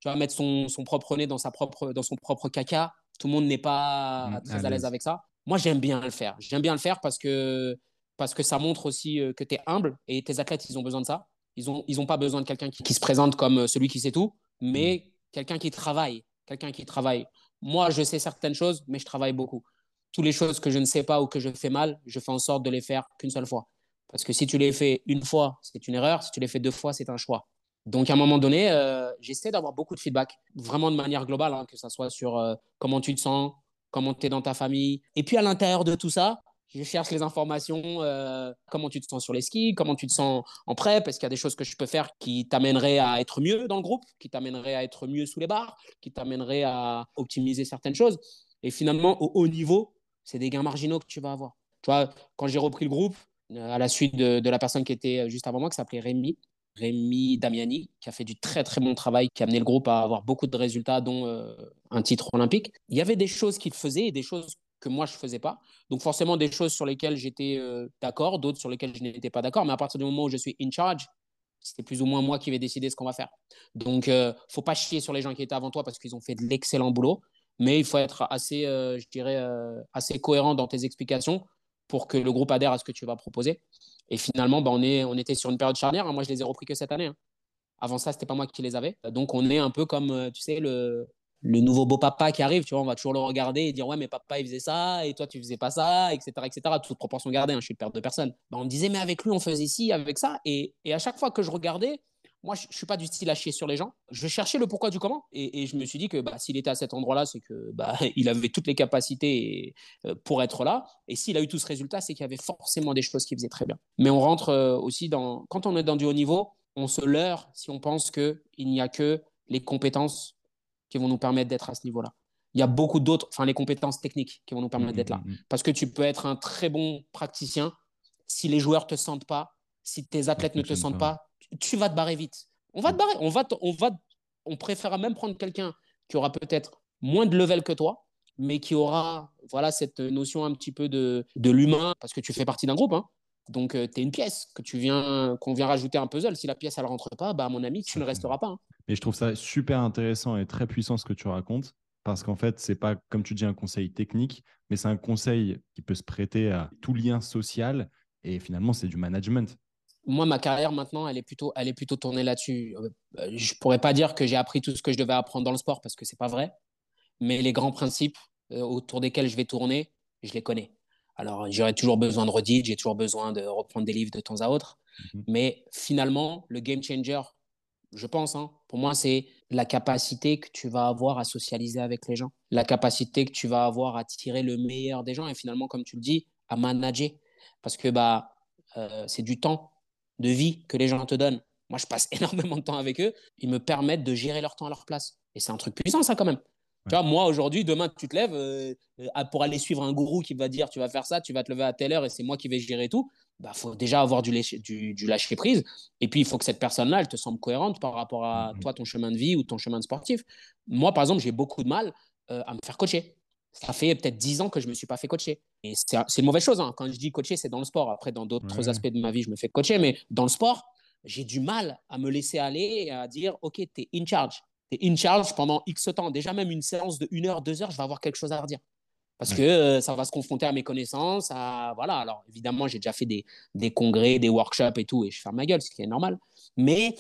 tu vas mettre son, son, propre nez dans, sa propre, dans son propre caca. Tout le monde n'est pas mmh, très à l'aise avec ça. Moi, j'aime bien le faire. J'aime bien le faire parce que, parce que ça montre aussi euh, que tu es humble, et tes athlètes, ils ont besoin de ça. Ils n'ont ils ont pas besoin de quelqu'un qui, se présente comme euh, celui qui sait tout, mais mmh. quelqu'un qui travaille. Quelqu'un qui travaille. Moi, je sais certaines choses, mais je travaille beaucoup toutes les choses que je ne sais pas ou que je fais mal, je fais en sorte de les faire qu'une seule fois. Parce que si tu les fais une fois, c'est une erreur. Si tu les fais deux fois, c'est un choix. Donc, à un moment donné, euh, j'essaie d'avoir beaucoup de feedback, vraiment de manière globale, hein, que ce soit sur euh, comment tu te sens, comment tu es dans ta famille. Et puis, à l'intérieur de tout ça, je cherche les informations, euh, comment tu te sens sur les skis, comment tu te sens en prep, parce qu'il y a des choses que je peux faire qui t'amèneraient à être mieux dans le groupe, qui t'amèneraient à être mieux sous les barres, qui t'amèneraient à optimiser certaines choses? Et finalement, au haut niveau, c'est des gains marginaux que tu vas avoir. Tu vois, quand j'ai repris le groupe, euh, à la suite de, la personne qui était euh, juste avant moi, qui s'appelait Rémi, Rémi Damiani, qui a fait du très très bon travail, qui a amené le groupe à avoir beaucoup de résultats, dont euh, un titre olympique. Il y avait des choses qu'il faisait et des choses que moi je ne faisais pas. Donc forcément des choses sur lesquelles j'étais d'accord, d'autres sur lesquelles je n'étais pas d'accord. Mais à partir du moment où je suis in charge, c'est plus ou moins moi qui vais décider ce qu'on va faire. Donc, euh, faut pas chier sur les gens qui étaient avant toi parce qu'ils ont fait de l'excellent boulot, mais il faut être assez, euh, je dirais, euh, assez cohérent dans tes explications pour que le groupe adhère à ce que tu vas proposer. Et finalement, bah, on, est, on était sur une période charnière. Hein. Moi, je les ai repris que cette année. Hein. Avant ça, c'était pas moi qui les avais. Donc, on est un peu comme, tu sais, le, le nouveau beau papa qui arrive, tu vois, on va toujours le regarder et dire ouais mais papa il faisait ça et toi tu faisais pas ça, etc. etc. Toute proportion gardée, hein, je suis le père de personne. Bah, on me disait mais avec lui on faisait ci, avec ça et, et à chaque fois que je regardais, moi je, je suis pas du style à chier sur les gens. Je cherchais le pourquoi du comment et, et je me suis dit que bah, s'il était à cet endroit-là, c'est que bah, il avait toutes les capacités euh, pour être là et s'il a eu tout ce résultat, c'est qu'il y avait forcément des choses qu'il faisait très bien. Mais on rentre euh, aussi dans quand on est dans du haut niveau, on se leurre si on pense que il n'y a que les compétences qui vont nous permettre d'être à ce niveau-là. Il y a beaucoup d'autres, enfin les compétences techniques qui vont nous permettre d'être là. Mm, mm, mm. Parce que tu peux être un très bon praticien, si les joueurs te sentent pas, si tes athlètes ne te sentent pas, tu vas te barrer vite. On va te barrer, on va, on va, on préférera même prendre quelqu'un qui aura peut-être moins de level que toi, mais qui aura voilà cette notion un petit peu de, de l'humain, parce que tu fais partie d'un groupe. Hein. Donc, euh, tu es une pièce que tu viens, qu'on vient rajouter un puzzle. Si la pièce, elle rentre pas, bah, mon ami, tu ne resteras pas. Hein. Et je trouve ça super intéressant et très puissant ce que tu racontes. Parce qu'en fait, c'est pas, comme tu dis, un conseil technique, mais c'est un conseil qui peut se prêter à tout lien social. Et finalement, c'est du management. Moi, ma carrière maintenant, elle est plutôt, elle est plutôt tournée là-dessus. Euh, je pourrais pas dire que j'ai appris tout ce que je devais apprendre dans le sport parce que c'est pas vrai. Mais les grands principes euh, autour desquels je vais tourner, je les connais. Alors, j'aurais toujours besoin de redire, j'ai toujours besoin de reprendre des livres de temps à autre. Mhm. Mais finalement, le game changer, je pense, hein, pour moi, c'est la capacité que tu vas avoir à socialiser avec les gens, la capacité que tu vas avoir à tirer le meilleur des gens et finalement, comme tu le dis, à manager. Parce que bah, euh, c'est du temps de vie que les gens te donnent. Moi, je passe énormément de temps avec eux. Ils me permettent de gérer leur temps à leur place. Et c'est un truc puissant, ça, quand même. Tu vois, moi, aujourd'hui, demain, tu te lèves euh, euh, pour aller suivre un gourou qui va dire tu vas faire ça, tu vas te lever à telle heure et c'est moi qui vais gérer tout. Il bah, faut déjà avoir du, du, du, lâcher prise. Et puis, il faut que cette personne-là, elle te semble cohérente par rapport à mm-hmm. toi, ton chemin de vie ou ton chemin de sportif. Moi, par exemple, j'ai beaucoup de mal euh, à me faire coacher. Ça fait peut-être 10 ans que je ne me suis pas fait coacher. Et c'est une mauvaise chose. Hein. Quand je dis coacher, c'est dans le sport. Après, dans d'autres aspects de ma vie, je me fais coacher. Mais dans le sport, j'ai du mal à me laisser aller et à dire OK, tu es in charge tu es in charge pendant X temps. Déjà, même une séance de 1 heure, 2 heures, je vais avoir quelque chose à redire. Parce que euh, ça va se confronter à mes connaissances. À, voilà. Alors, évidemment, j'ai déjà fait des, des, congrès, des workshops et tout, et je ferme ma gueule, ce qui est normal. Mais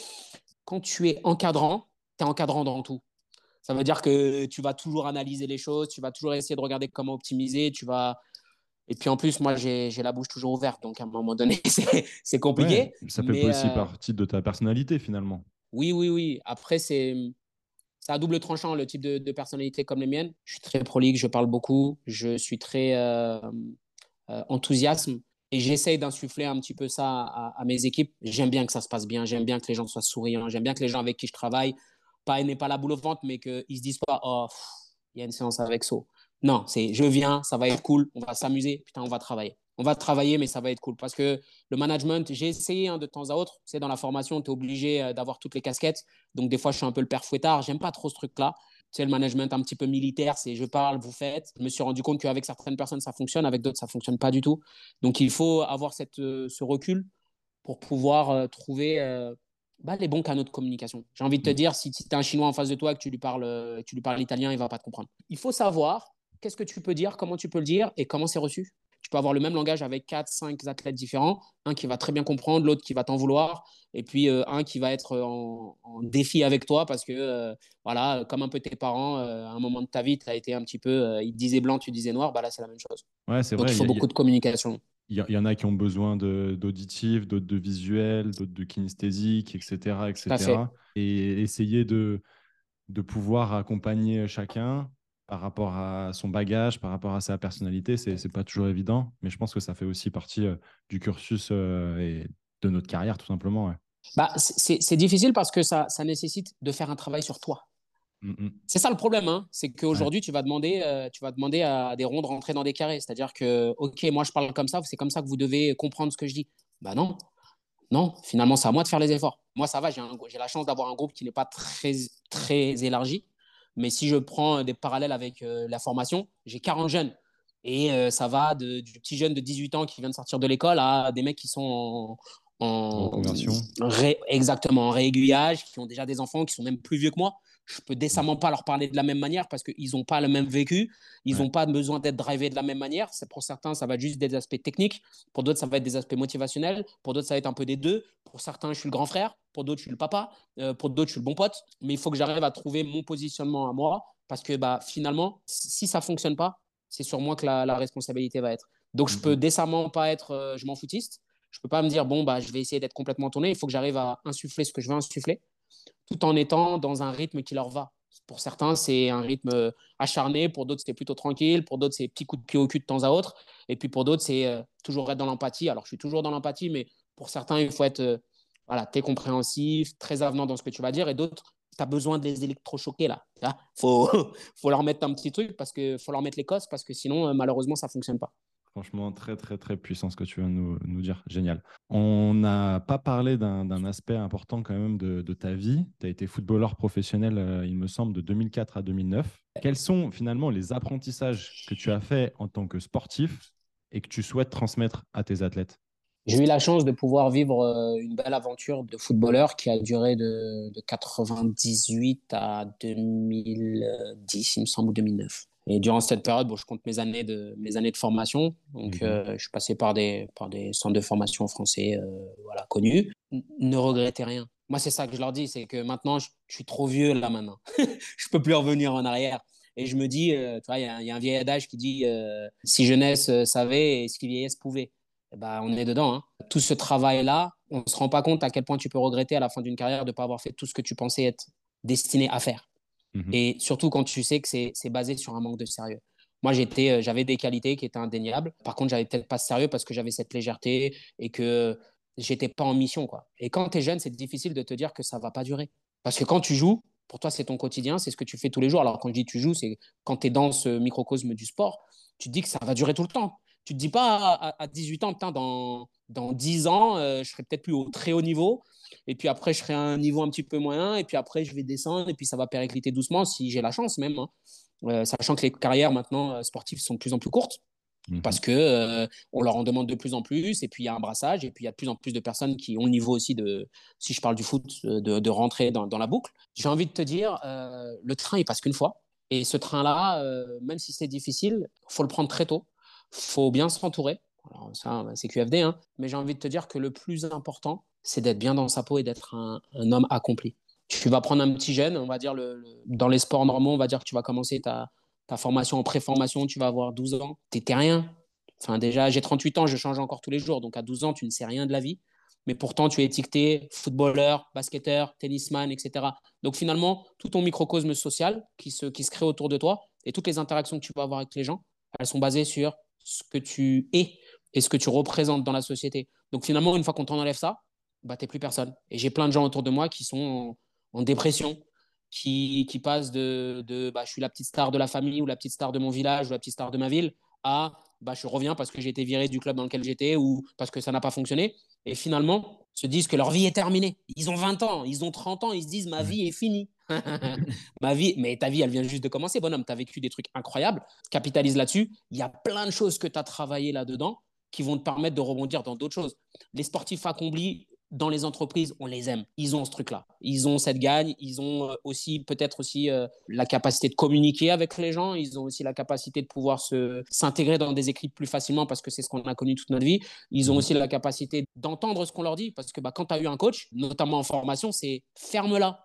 quand tu es encadrant, tu es encadrant dans tout. Ça veut dire que tu vas toujours analyser les choses, tu vas toujours essayer de regarder comment optimiser, tu vas. Et puis en plus, moi, j'ai la bouche toujours ouverte, donc à un moment donné, c'est compliqué. ça fait aussi euh, partie de ta personnalité finalement. Oui, oui, oui. Après, c'est à double tranchant le type de, personnalité comme les miennes. Je suis très prolixe, je parle beaucoup, je suis très euh, euh, enthousiasme et j'essaye d'insuffler un petit peu ça à, mes équipes. J'aime bien que ça se passe bien, j'aime bien que les gens soient souriants, j'aime bien que les gens avec qui je travaille, pas pas la boule au ventre, mais qu'ils se disent pas oh il y a une séance avec So. Non, c'est je viens, ça va être cool, on va s'amuser, putain on va travailler on va travailler, mais ça va être cool. Parce que le management, j'ai essayé hein, de temps à autre. C'est dans la formation, tu es obligé euh, d'avoir toutes les casquettes. Donc, des fois, je suis un peu le père fouettard. J'aime pas trop ce truc-là. C'est le management un petit peu militaire, c'est je parle, vous faites. Je me suis rendu compte qu'avec certaines personnes, ça fonctionne, avec d'autres, ça fonctionne pas du tout. Donc, il faut avoir cette, euh, ce recul pour pouvoir euh, trouver bah, les bons canaux de communication. J'ai envie de te mm. dire, si, tu as un Chinois en face de toi et que tu lui parles, tu lui parles italien, il va pas te comprendre. Il faut savoir qu'est-ce que tu peux dire, comment tu peux le dire et comment c'est reçu tu peux avoir le même langage avec 4, 5 athlètes différents. Un qui va très bien comprendre, l'autre qui va t'en vouloir, et puis euh, un qui va être en, défi avec toi parce que, euh, voilà, comme un peu tes parents, euh, à un moment de ta vie, tu as été un petit peu, ils te disaient blanc, tu disais noir, bah là, c'est la même chose. Ouais, c'est vrai. il faut beaucoup de communication. Il y, en a qui ont besoin d'auditif, d'autres de visuel, d'autres de kinesthésique, etc. etc. Et essayer de, de pouvoir accompagner chacun par rapport à son bagage, par rapport à sa personnalité, c'est n'est pas toujours évident, mais je pense que ça fait aussi partie euh, du cursus euh, et de notre carrière, tout simplement. Bah, c'est difficile parce que ça, ça nécessite de faire un travail sur toi. Mmh, mmh. C'est ça le problème, hein. c'est qu'aujourd'hui, tu, vas demander, euh, tu vas demander à des ronds de rentrer dans des carrés. C'est-à-dire que, OK, moi je parle comme ça, c'est comme ça que vous devez comprendre ce que je dis. Bah non, non, finalement, c'est à moi de faire les efforts. Moi, ça va, j'ai la chance d'avoir un groupe qui n'est pas très, très élargi. Mais si je prends des parallèles avec euh, la formation, j'ai 40 jeunes. Et euh, ça va du petit jeune de 18 ans qui vient de sortir de l'école à des mecs qui sont en conversion. exactement, en réaiguillage, qui ont déjà des enfants, qui sont même plus vieux que moi. Je peux décemment pas leur parler de la même manière parce qu'ils n'ont pas le même vécu, ils n'ont pas besoin d'être drivés de la même manière. Pour certains, ça va être juste des aspects techniques, pour d'autres, ça va être des aspects motivationnels, pour d'autres, ça va être un peu des deux. Pour certains, je suis le grand frère, pour d'autres, je suis le papa, euh, pour d'autres, je suis le bon pote. Mais il faut que j'arrive à trouver mon positionnement à moi parce que bah, finalement, si ça fonctionne pas, c'est sur moi que la, responsabilité va être. Donc, je peux mhm. décemment pas être euh, je m'en foutiste. Je peux pas me dire, bon, bah, je vais essayer d'être complètement tourné. Il faut que j'arrive à insuffler ce que je veux insuffler tout en étant dans un rythme qui leur va. Pour certains, c'est un rythme euh, acharné, pour d'autres, c'est plutôt tranquille, pour d'autres, c'est petits coups de pied au cul de temps à autre, et puis pour d'autres, c'est euh, toujours être dans l'empathie. Alors, je suis toujours dans l'empathie, mais pour certains, il faut être euh, voilà, es compréhensif, très avenant dans ce que tu vas dire, et d'autres, tu as besoin de les électrochoquer là. Il faut, faut leur mettre un petit truc, parce que faut leur mettre les cosses, parce que sinon, malheureusement, ça fonctionne pas. Franchement, très, très, très puissant ce que tu viens de nous, dire. Génial. On n'a pas parlé d'un aspect important quand même de, ta vie. Tu as été footballeur professionnel, euh, il me semble, de 2004 à 2009. Quels sont finalement les apprentissages que tu as fait en tant que sportif et que tu souhaites transmettre à tes athlètes? J'ai eu la chance de pouvoir vivre euh, une belle aventure de footballeur qui a duré de, de 98 à 2010, il me semble, ou 2009. Et durant cette période, bon, je compte mes années de, mes années de formation. Donc, mhm. euh, je suis passé par des, par des centres de formation français euh, voilà, connus. ne regrettez rien. Moi, c'est ça que je leur dis, c'est que maintenant, je, suis trop vieux là maintenant. je peux plus revenir en arrière. Et je me dis, euh, tu vois, il y, a un vieil adage qui dit si jeunesse savait et si vieillesse pouvait. Eh ben, on est dedans. Hein. Tout ce travail-là, on ne se rend pas compte à quel point tu peux regretter à la fin d'une carrière de ne pas avoir fait tout ce que tu pensais être destiné à faire. Mhm. Et surtout quand tu sais que c'est basé sur un manque de sérieux. Moi, j'étais, euh, j'avais des qualités qui étaient indéniables. Par contre, j'avais peut-être pas sérieux parce que j'avais cette légèreté et que j'étais pas en mission. Quoi. Et quand tu es jeune, c'est difficile de te dire que ça va pas durer. Parce que quand tu joues, pour toi, c'est ton quotidien, c'est ce que tu fais tous les jours. Alors, quand je dis tu joues, c'est quand tu es dans ce microcosme du sport, tu te dis que ça va durer tout le temps. Tu te dis pas à, 18 ans, putain, dans, dans 10 ans, euh, je serai peut-être plus au très haut niveau. Et puis après, je serai à un niveau un petit peu moyen. Et puis après, je vais descendre. Et puis ça va péricliter doucement si j'ai la chance même. Hein. Euh, sachant que les carrières maintenant euh, sportives sont de plus en plus courtes. Mhm. Parce que euh, on leur en demande de plus en plus, et puis il y a un brassage, et puis il y a de plus en plus de personnes qui ont le niveau aussi de, si je parle du foot, de, de rentrer dans, dans, la boucle. J'ai envie de te dire, le train il passe qu'une fois, et ce train-là, même si c'est difficile, faut le prendre très tôt, faut bien s'entourer. Alors ça, c'est QFD, hein. mais j'ai envie de te dire que le plus important, c'est d'être bien dans sa peau et d'être un, homme accompli. Tu vas prendre un petit jeune, on va dire, le, dans les sports normaux, on va dire que tu vas commencer ta, ta formation en pré-formation, tu vas avoir 12 ans, tu n'étais rien. Enfin, déjà, j'ai 38 ans, je change encore tous les jours, donc à 12 ans, tu ne sais rien de la vie. Mais pourtant, tu es étiqueté footballeur, basketteur, tennisman, etc. Donc finalement, tout ton microcosme social qui se, qui se crée autour de toi et toutes les interactions que tu peux avoir avec les gens, elles sont basées sur ce que tu es et ce que tu représentes dans la société. Donc finalement, une fois qu'on t'enlève ça, bah, t'es plus personne. Et j'ai plein de gens autour de moi qui sont en, dépression, qui, qui passent de, de bah, je suis la petite star de la famille ou la petite star de mon village ou la petite star de ma ville à bah, je reviens parce que j'ai été viré du club dans lequel j'étais ou parce que ça n'a pas fonctionné. Et finalement, se disent que leur vie est terminée. Ils ont 20 ans, ils ont 30 ans, ils se disent ma vie est finie. ma vie, mais ta vie, elle vient juste de commencer, bonhomme. Tu as vécu des trucs incroyables. Capitalise là-dessus. Il y a plein de choses que tu as travaillé là-dedans qui vont te permettre de rebondir dans d'autres choses. Les sportifs accomplis, dans les entreprises, on les aime. Ils ont ce truc-là. Ils ont cette gagne. Ils ont euh, aussi peut-être aussi euh, la capacité de communiquer avec les gens. Ils ont aussi la capacité de pouvoir se, s'intégrer dans des équipes plus facilement parce que c'est ce qu'on a connu toute notre vie. Ils ont mhm. aussi la capacité d'entendre ce qu'on leur dit parce que bah, quand tu as eu un coach, notamment en formation, c'est ferme-la.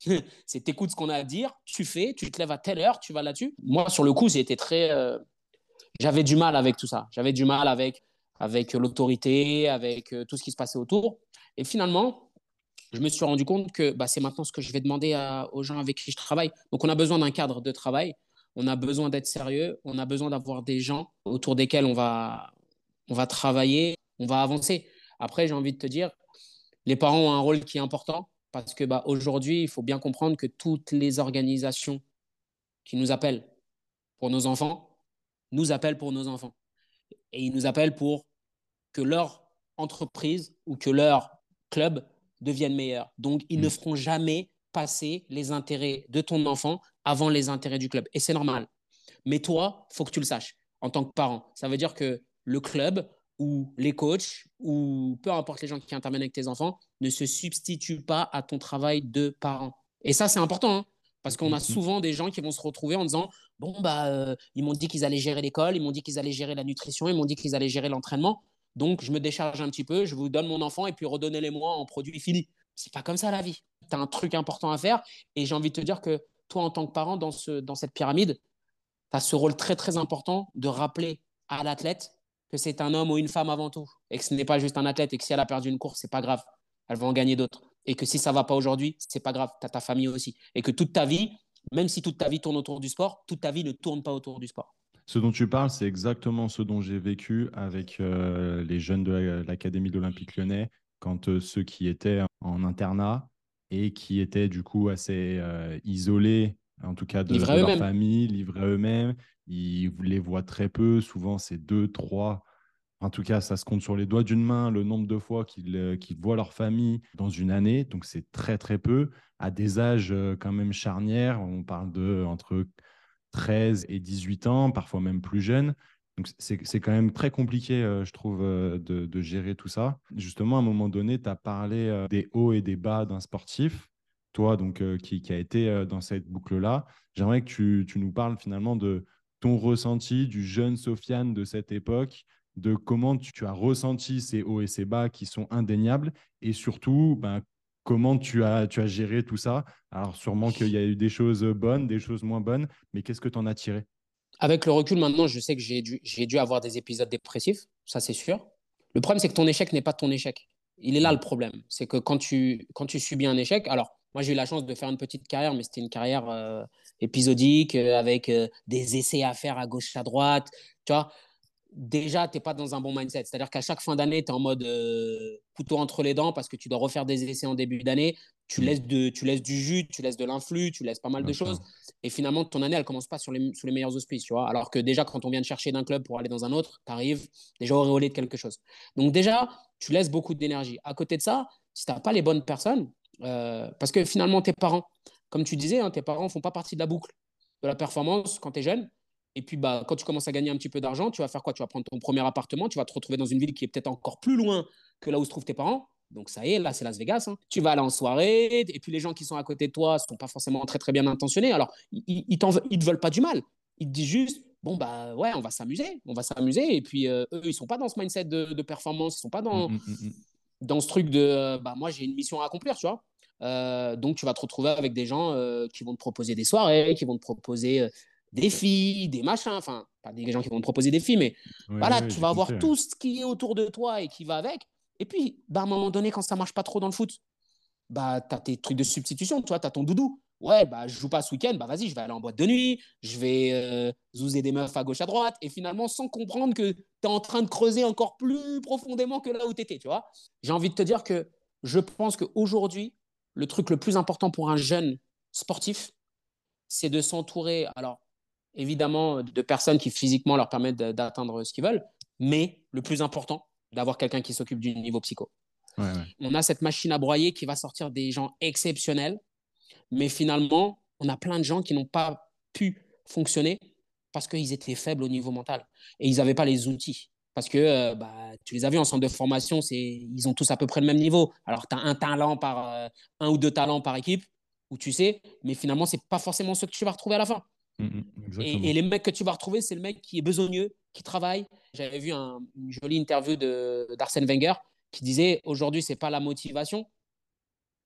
c'est t'écoutes ce qu'on a à dire, tu fais, tu te lèves à telle heure, tu vas là-dessus. Moi, sur le coup, j'ai été très. Euh, j'avais du mal avec tout ça. J'avais du mal avec avec l'autorité, avec tout ce qui se passait autour. Et finalement, je me suis rendu compte que bah, c'est maintenant ce que je vais demander aux gens avec qui je travaille. Donc, on a besoin d'un cadre de travail, on a besoin d'être sérieux, on a besoin d'avoir des gens autour desquels on va, on va travailler, on va avancer. Après, j'ai envie de te dire, les parents ont un rôle qui est important parce que bah, aujourd'hui, il faut bien comprendre que toutes les organisations qui nous appellent pour nos enfants nous appellent pour nos enfants. Et ils nous appellent pour que leur entreprise ou que leur club deviennent meilleurs. Donc, ils ne mm. feront jamais passer les intérêts de ton enfant avant les intérêts du club. Et c'est normal. Mais toi, faut que tu le saches en tant que parent. Ça veut dire que le club ou les coachs ou peu importe les gens qui interviennent avec tes enfants ne se substituent pas à ton travail de parent. Et ça, c'est important. Hein, parce qu'on a mm-hmm. souvent des gens qui vont se retrouver en disant Bon, bah, euh, ils m'ont dit qu'ils allaient gérer l'école, ils m'ont dit qu'ils allaient gérer la nutrition, ils m'ont dit qu'ils allaient gérer l'entraînement. Donc, je me décharge un petit peu, je vous donne mon enfant et puis redonnez-les-moi en produit fini. C'est pas comme ça la vie. Tu as un truc important à faire. Et j'ai envie de te dire que toi, en tant que parent, dans, ce, dans cette pyramide, tu as ce rôle très, très important de rappeler à l'athlète que c'est un homme ou une femme avant tout. Et que ce n'est pas juste un athlète et que si elle a perdu une course, c'est pas grave. Elle va en gagner d'autres. Et que si ça va pas aujourd'hui, c'est pas grave. Tu as ta famille aussi. Et que toute ta vie, même si toute ta vie tourne autour du sport, toute ta vie ne tourne pas autour du sport. Ce dont tu parles, c'est exactement ce dont j'ai vécu avec euh, les jeunes de l'Académie de l'Olympique lyonnais, quand euh, ceux qui étaient en internat et qui étaient du coup assez euh, isolés, en tout cas de, leur famille, livrés à eux-mêmes. Ils les voient très peu, souvent c'est deux, trois. En tout cas, ça se compte sur les doigts d'une main le nombre de fois qu'ils voient leur famille dans une année. Donc c'est très très peu. À des âges quand même charnières, on parle de entre 13 et 18 ans, parfois même plus jeunes. Donc c'est quand même très compliqué, euh, je trouve, euh, de, gérer tout ça. Justement, à un moment donné, tu as parlé euh, des hauts et des bas d'un sportif, toi donc qui, a été dans cette boucle-là. J'aimerais que tu, tu, nous parles finalement de ton ressenti du jeune Sofiane de cette époque, de comment tu, as ressenti ces hauts et ces bas qui sont indéniables, et surtout ben, comment tu as, géré tout ça. Alors sûrement qu'il y a eu des choses bonnes, des choses moins bonnes, mais qu'est-ce que tu en as tiré? Avec le recul, maintenant, je sais que j'ai dû, avoir des épisodes dépressifs, ça c'est sûr. Le problème, c'est que ton échec n'est pas ton échec. Il est là le problème. C'est que quand tu, quand subis un échec, alors moi j'ai eu la chance de faire une petite carrière, mais c'était une carrière euh, épisodique euh, avec euh, des essais à faire à gauche, à droite. Tu vois, déjà, tu n'es pas dans un bon mindset. C'est-à-dire qu'à chaque fin d'année, tu es en mode euh, couteau entre les dents parce que tu dois refaire des essais en début d'année. Tu, mm. laisses de, tu laisses du jus, tu laisses de l'influx, tu laisses pas mal de choses. Et finalement, ton année, elle commence pas sur les, sous les meilleurs auspices. Tu vois Alors que déjà, quand on vient de chercher d'un club pour aller dans un autre, tu arrives déjà auréolé de quelque chose. Donc, déjà, tu laisses beaucoup d'énergie. À côté de ça, si tu n'as pas les bonnes personnes, euh, parce que finalement, tes parents, comme tu disais, hein, tes parents font pas partie de la boucle de la performance quand tu es jeune. Et puis, bah, quand tu commences à gagner un petit peu d'argent, tu vas faire quoi? Tu vas prendre ton premier appartement, tu vas te retrouver dans une ville qui est peut-être encore plus loin que là où se trouvent tes parents. Donc, ça y est, là, c'est Las Vegas. Hein. Tu vas aller en soirée, et puis les gens qui sont à côté de toi ne sont pas forcément très, très bien intentionnés. Alors, ils ne te veulent pas du mal. Ils te disent juste, bon, bah ouais, on va s'amuser, on va s'amuser. Et puis, euh, eux, ils ne sont pas dans ce mindset de, performance, ils ne sont pas dans, mmh, mmh, mmh, dans ce truc de, euh, bah, moi, j'ai une mission à accomplir, tu vois. Euh, donc, tu vas te retrouver avec des gens qui vont te proposer des soirées, qui vont te proposer des filles, des machins, enfin, pas des gens qui vont te proposer des filles, mais voilà, tu vas avoir tout ce qui est autour de toi et qui va avec. Et puis, bah, à un moment donné, quand ça marche pas trop dans le foot, bah, tu as tes trucs de substitution, tu as ton doudou. Ouais, bah, je joue pas ce week-end, bah, vas-y, je vais aller en boîte de nuit, je vais euh, zouzer des meufs à gauche, à droite, et finalement, sans comprendre que tu es en train de creuser encore plus profondément que là où tu étais, tu vois. J'ai envie de te dire que je pense qu'aujourd'hui, le truc le plus important pour un jeune sportif, c'est de s'entourer. Alors, évidemment de personnes qui physiquement leur permettent d'atteindre ce qu'ils veulent, mais le plus important, d'avoir quelqu'un qui s'occupe du niveau psycho. On a cette machine à broyer qui va sortir des gens exceptionnels, mais finalement, on a plein de gens qui n'ont pas pu fonctionner parce qu'ils étaient faibles au niveau mental et ils n'avaient pas les outils. Parce que euh, bah, tu les as vus en centre de formation, ils ont tous à peu près le même niveau. Alors, tu as un talent par euh, un ou deux talents par équipe, ou tu sais, mais finalement, c'est pas forcément ce que tu vas retrouver à la fin. Mm, mm, et, les mecs que tu vas retrouver, c'est le mec qui est besogneux, qui travaille. J'avais vu une jolie interview d'Arsène Wenger qui disait aujourd'hui, c'est pas la motivation,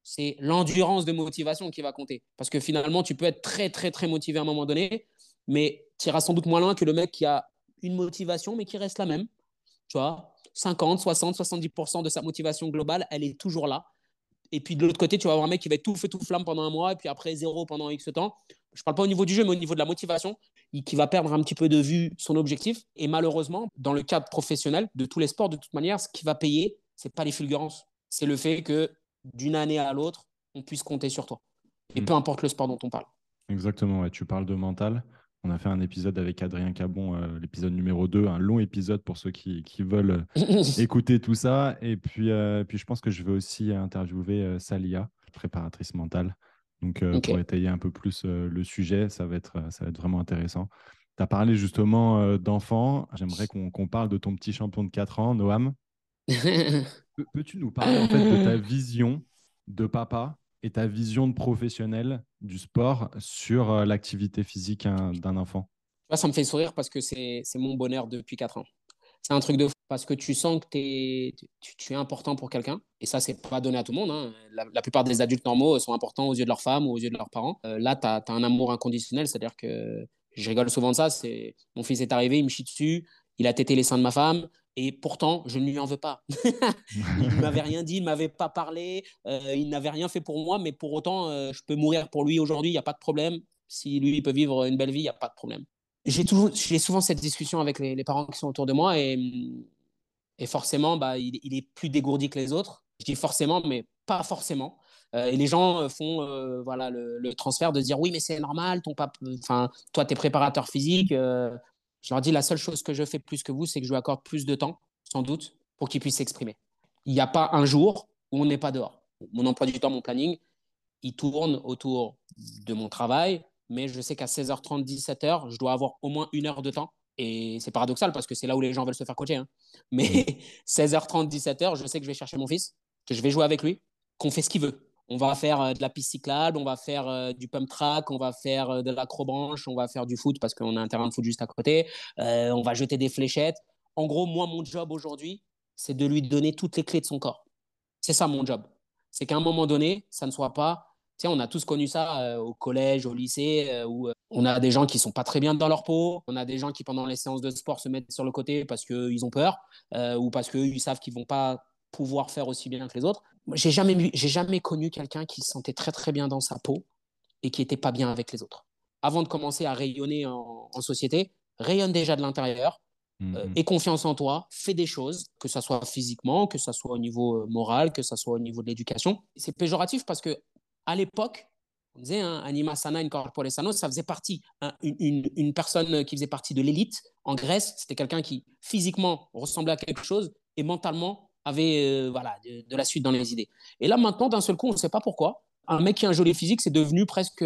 c'est l'endurance de motivation qui va compter. Parce que finalement, tu peux être très, très, très motivé à un moment donné, mais tu iras sans doute moins loin que le mec qui a une motivation, mais qui reste la même. Tu vois, 50, 60, 70% de sa motivation globale, elle est toujours là. Et puis de l'autre côté, tu vas avoir un mec qui va être tout fait tout flamme pendant un mois, et puis après zéro pendant X temps je ne parle pas au niveau du jeu, mais au niveau de la motivation, qui va perdre un petit peu de vue son objectif. Et malheureusement, dans le cadre professionnel de tous les sports, de toute manière, ce qui va payer, c'est pas les fulgurances. C'est le fait que d'une année à l'autre, on puisse compter sur toi. Et mm. peu importe le sport dont on parle. Exactement, tu parles de mental. On a fait un épisode avec Adrien Cabon, euh, l'épisode numéro 2, un long épisode pour ceux qui, veulent écouter tout ça. Et puis, euh, puis, je pense que je vais aussi interviewer euh, Salia, préparatrice mentale, donc, euh, pour étayer un peu plus euh, le sujet, ça va, être, ça va être vraiment intéressant. Tu as parlé justement euh, d'enfants. J'aimerais qu'on parle de ton petit champion de 4 ans, Noam. Peux-tu nous parler en fait de ta vision de papa et ta vision de professionnel du sport sur euh, l'activité physique hein, d'un enfant? Ça me fait sourire parce que c'est mon bonheur depuis 4 ans. C'est un truc de fou parce que tu sens que es, tu, es important pour quelqu'un. Et ça, c'est pas donné à tout le monde. Hein. La, plupart des adultes normaux sont importants aux yeux de leur femme ou aux yeux de leurs parents. Euh, là, tu as, un amour inconditionnel. C'est-à-dire que je rigole souvent de ça. Mon fils est arrivé, il me chie dessus, il a tété les seins de ma femme. Et pourtant, je ne lui en veux pas. il ne m'avait rien dit, il ne m'avait pas parlé, euh, il n'avait rien fait pour moi, mais pour autant, euh, je peux mourir pour lui aujourd'hui, il n'y a pas de problème. Si lui, il peut vivre une belle vie, il n'y a pas de problème. J'ai, toujours, j'ai souvent cette discussion avec les, parents qui sont autour de moi et, et forcément, bah, il, il, est plus dégourdi que les autres. Je dis forcément, mais pas forcément. Euh, et les gens font voilà, le, le, transfert de dire oui, mais c'est normal, ton papa, enfin, toi, tu es préparateur physique, je leur dis la seule chose que je fais plus que vous, c'est que je lui accorde plus de temps, sans doute, pour qu'ils puissent s'exprimer. Il n'y a pas un jour où on n'est pas dehors. Mon emploi du temps, mon planning, il tourne autour de mon travail, mais je sais qu'à 16h30, 17h, je dois avoir au moins une heure de temps. Et c'est paradoxal parce que c'est là où les gens veulent se faire coacher. Hein. Mais 16h30, 17h, je sais que je vais chercher mon fils, que je vais jouer avec lui, qu'on fait ce qu'il veut on va faire euh, de la piste cyclable, on va faire euh, du pump track, on va faire euh, de l'acrobranche, on va faire du foot parce qu'on a un terrain de foot juste à côté, on va jeter des fléchettes. En gros, moi, mon job aujourd'hui, c'est de lui donner toutes les clés de son corps. C'est ça mon job. C'est qu'à un moment donné, ça ne soit pas. Tu sais, on a tous connu ça au collège, au lycée, où on a des gens qui sont pas très bien dans leur peau, on a des gens qui pendant les séances de sport se mettent sur le côté parce qu'ils ont peur ou parce qu'ils savent qu'ils vont pas pouvoir faire aussi bien que les autres. J'ai jamais, j'ai jamais connu quelqu'un qui se sentait très très bien dans sa peau et qui était pas bien avec les autres. Avant de commencer à rayonner en, société, rayonne déjà de l'intérieur, mm aie confiance en toi, fais des choses, que ce soit physiquement, que ce soit au niveau euh, moral, que ce soit au niveau de l'éducation. C'est péjoratif parce que à l'époque, on disait hein, anima sana in corpore sano, ça faisait partie, une, une, personne qui faisait partie de l'élite en Grèce, c'était quelqu'un qui physiquement ressemblait à quelque chose et mentalement avait euh, voilà, de, la suite dans les idées. Et là, maintenant, d'un seul coup, on ne sait pas pourquoi, un mec qui a un joli physique, c'est devenu presque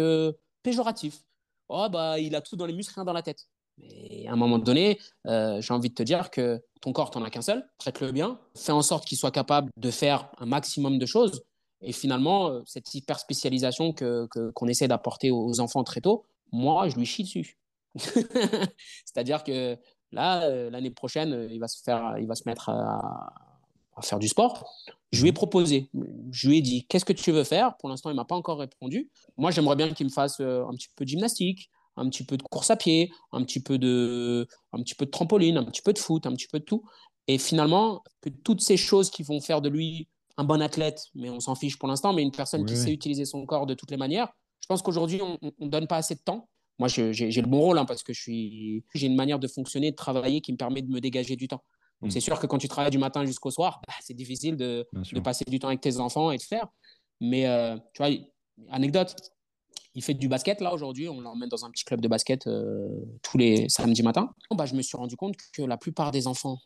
péjoratif. Oh, bah, il a tout dans les muscles, rien dans la tête. Et à un moment donné, euh, j'ai envie de te dire que ton corps, tu n'en as qu'un seul, traite-le bien, fais en sorte qu'il soit capable de faire un maximum de choses. Et finalement, euh, cette hyper spécialisation qu'on que, essaie d'apporter aux enfants très tôt, moi, je lui chie dessus. C'est-à-dire que là, l'année prochaine, il va se, faire, il va se mettre à, à faire du sport. Je lui ai mhm. proposé, je lui ai dit, qu'est-ce que tu veux faire? Pour l'instant, il ne m'a pas encore répondu. Moi, j'aimerais bien qu'il me fasse euh, un petit peu de gymnastique, un petit peu de course à pied, un petit peu de, un petit peu de trampoline, un petit peu de foot, un petit peu de tout. Et finalement, que toutes ces choses qui vont faire de lui un bon athlète, mais on s'en fiche pour l'instant, mais une personne qui sait utiliser son corps de toutes les manières, je pense qu'aujourd'hui, on ne donne pas assez de temps. Moi, j'ai le bon rôle hein, parce que j'ai une manière de fonctionner, de travailler qui me permet de me dégager du temps. Donc, mm. c'est sûr que quand tu travailles du matin jusqu'au soir, bah, c'est difficile de, de, passer du temps avec tes enfants et de faire. Mais euh, tu vois, anecdote, il fait du basket là aujourd'hui. On l'emmène dans un petit club de basket euh, tous les samedis matins. Bah, je me suis rendu compte que la plupart des enfants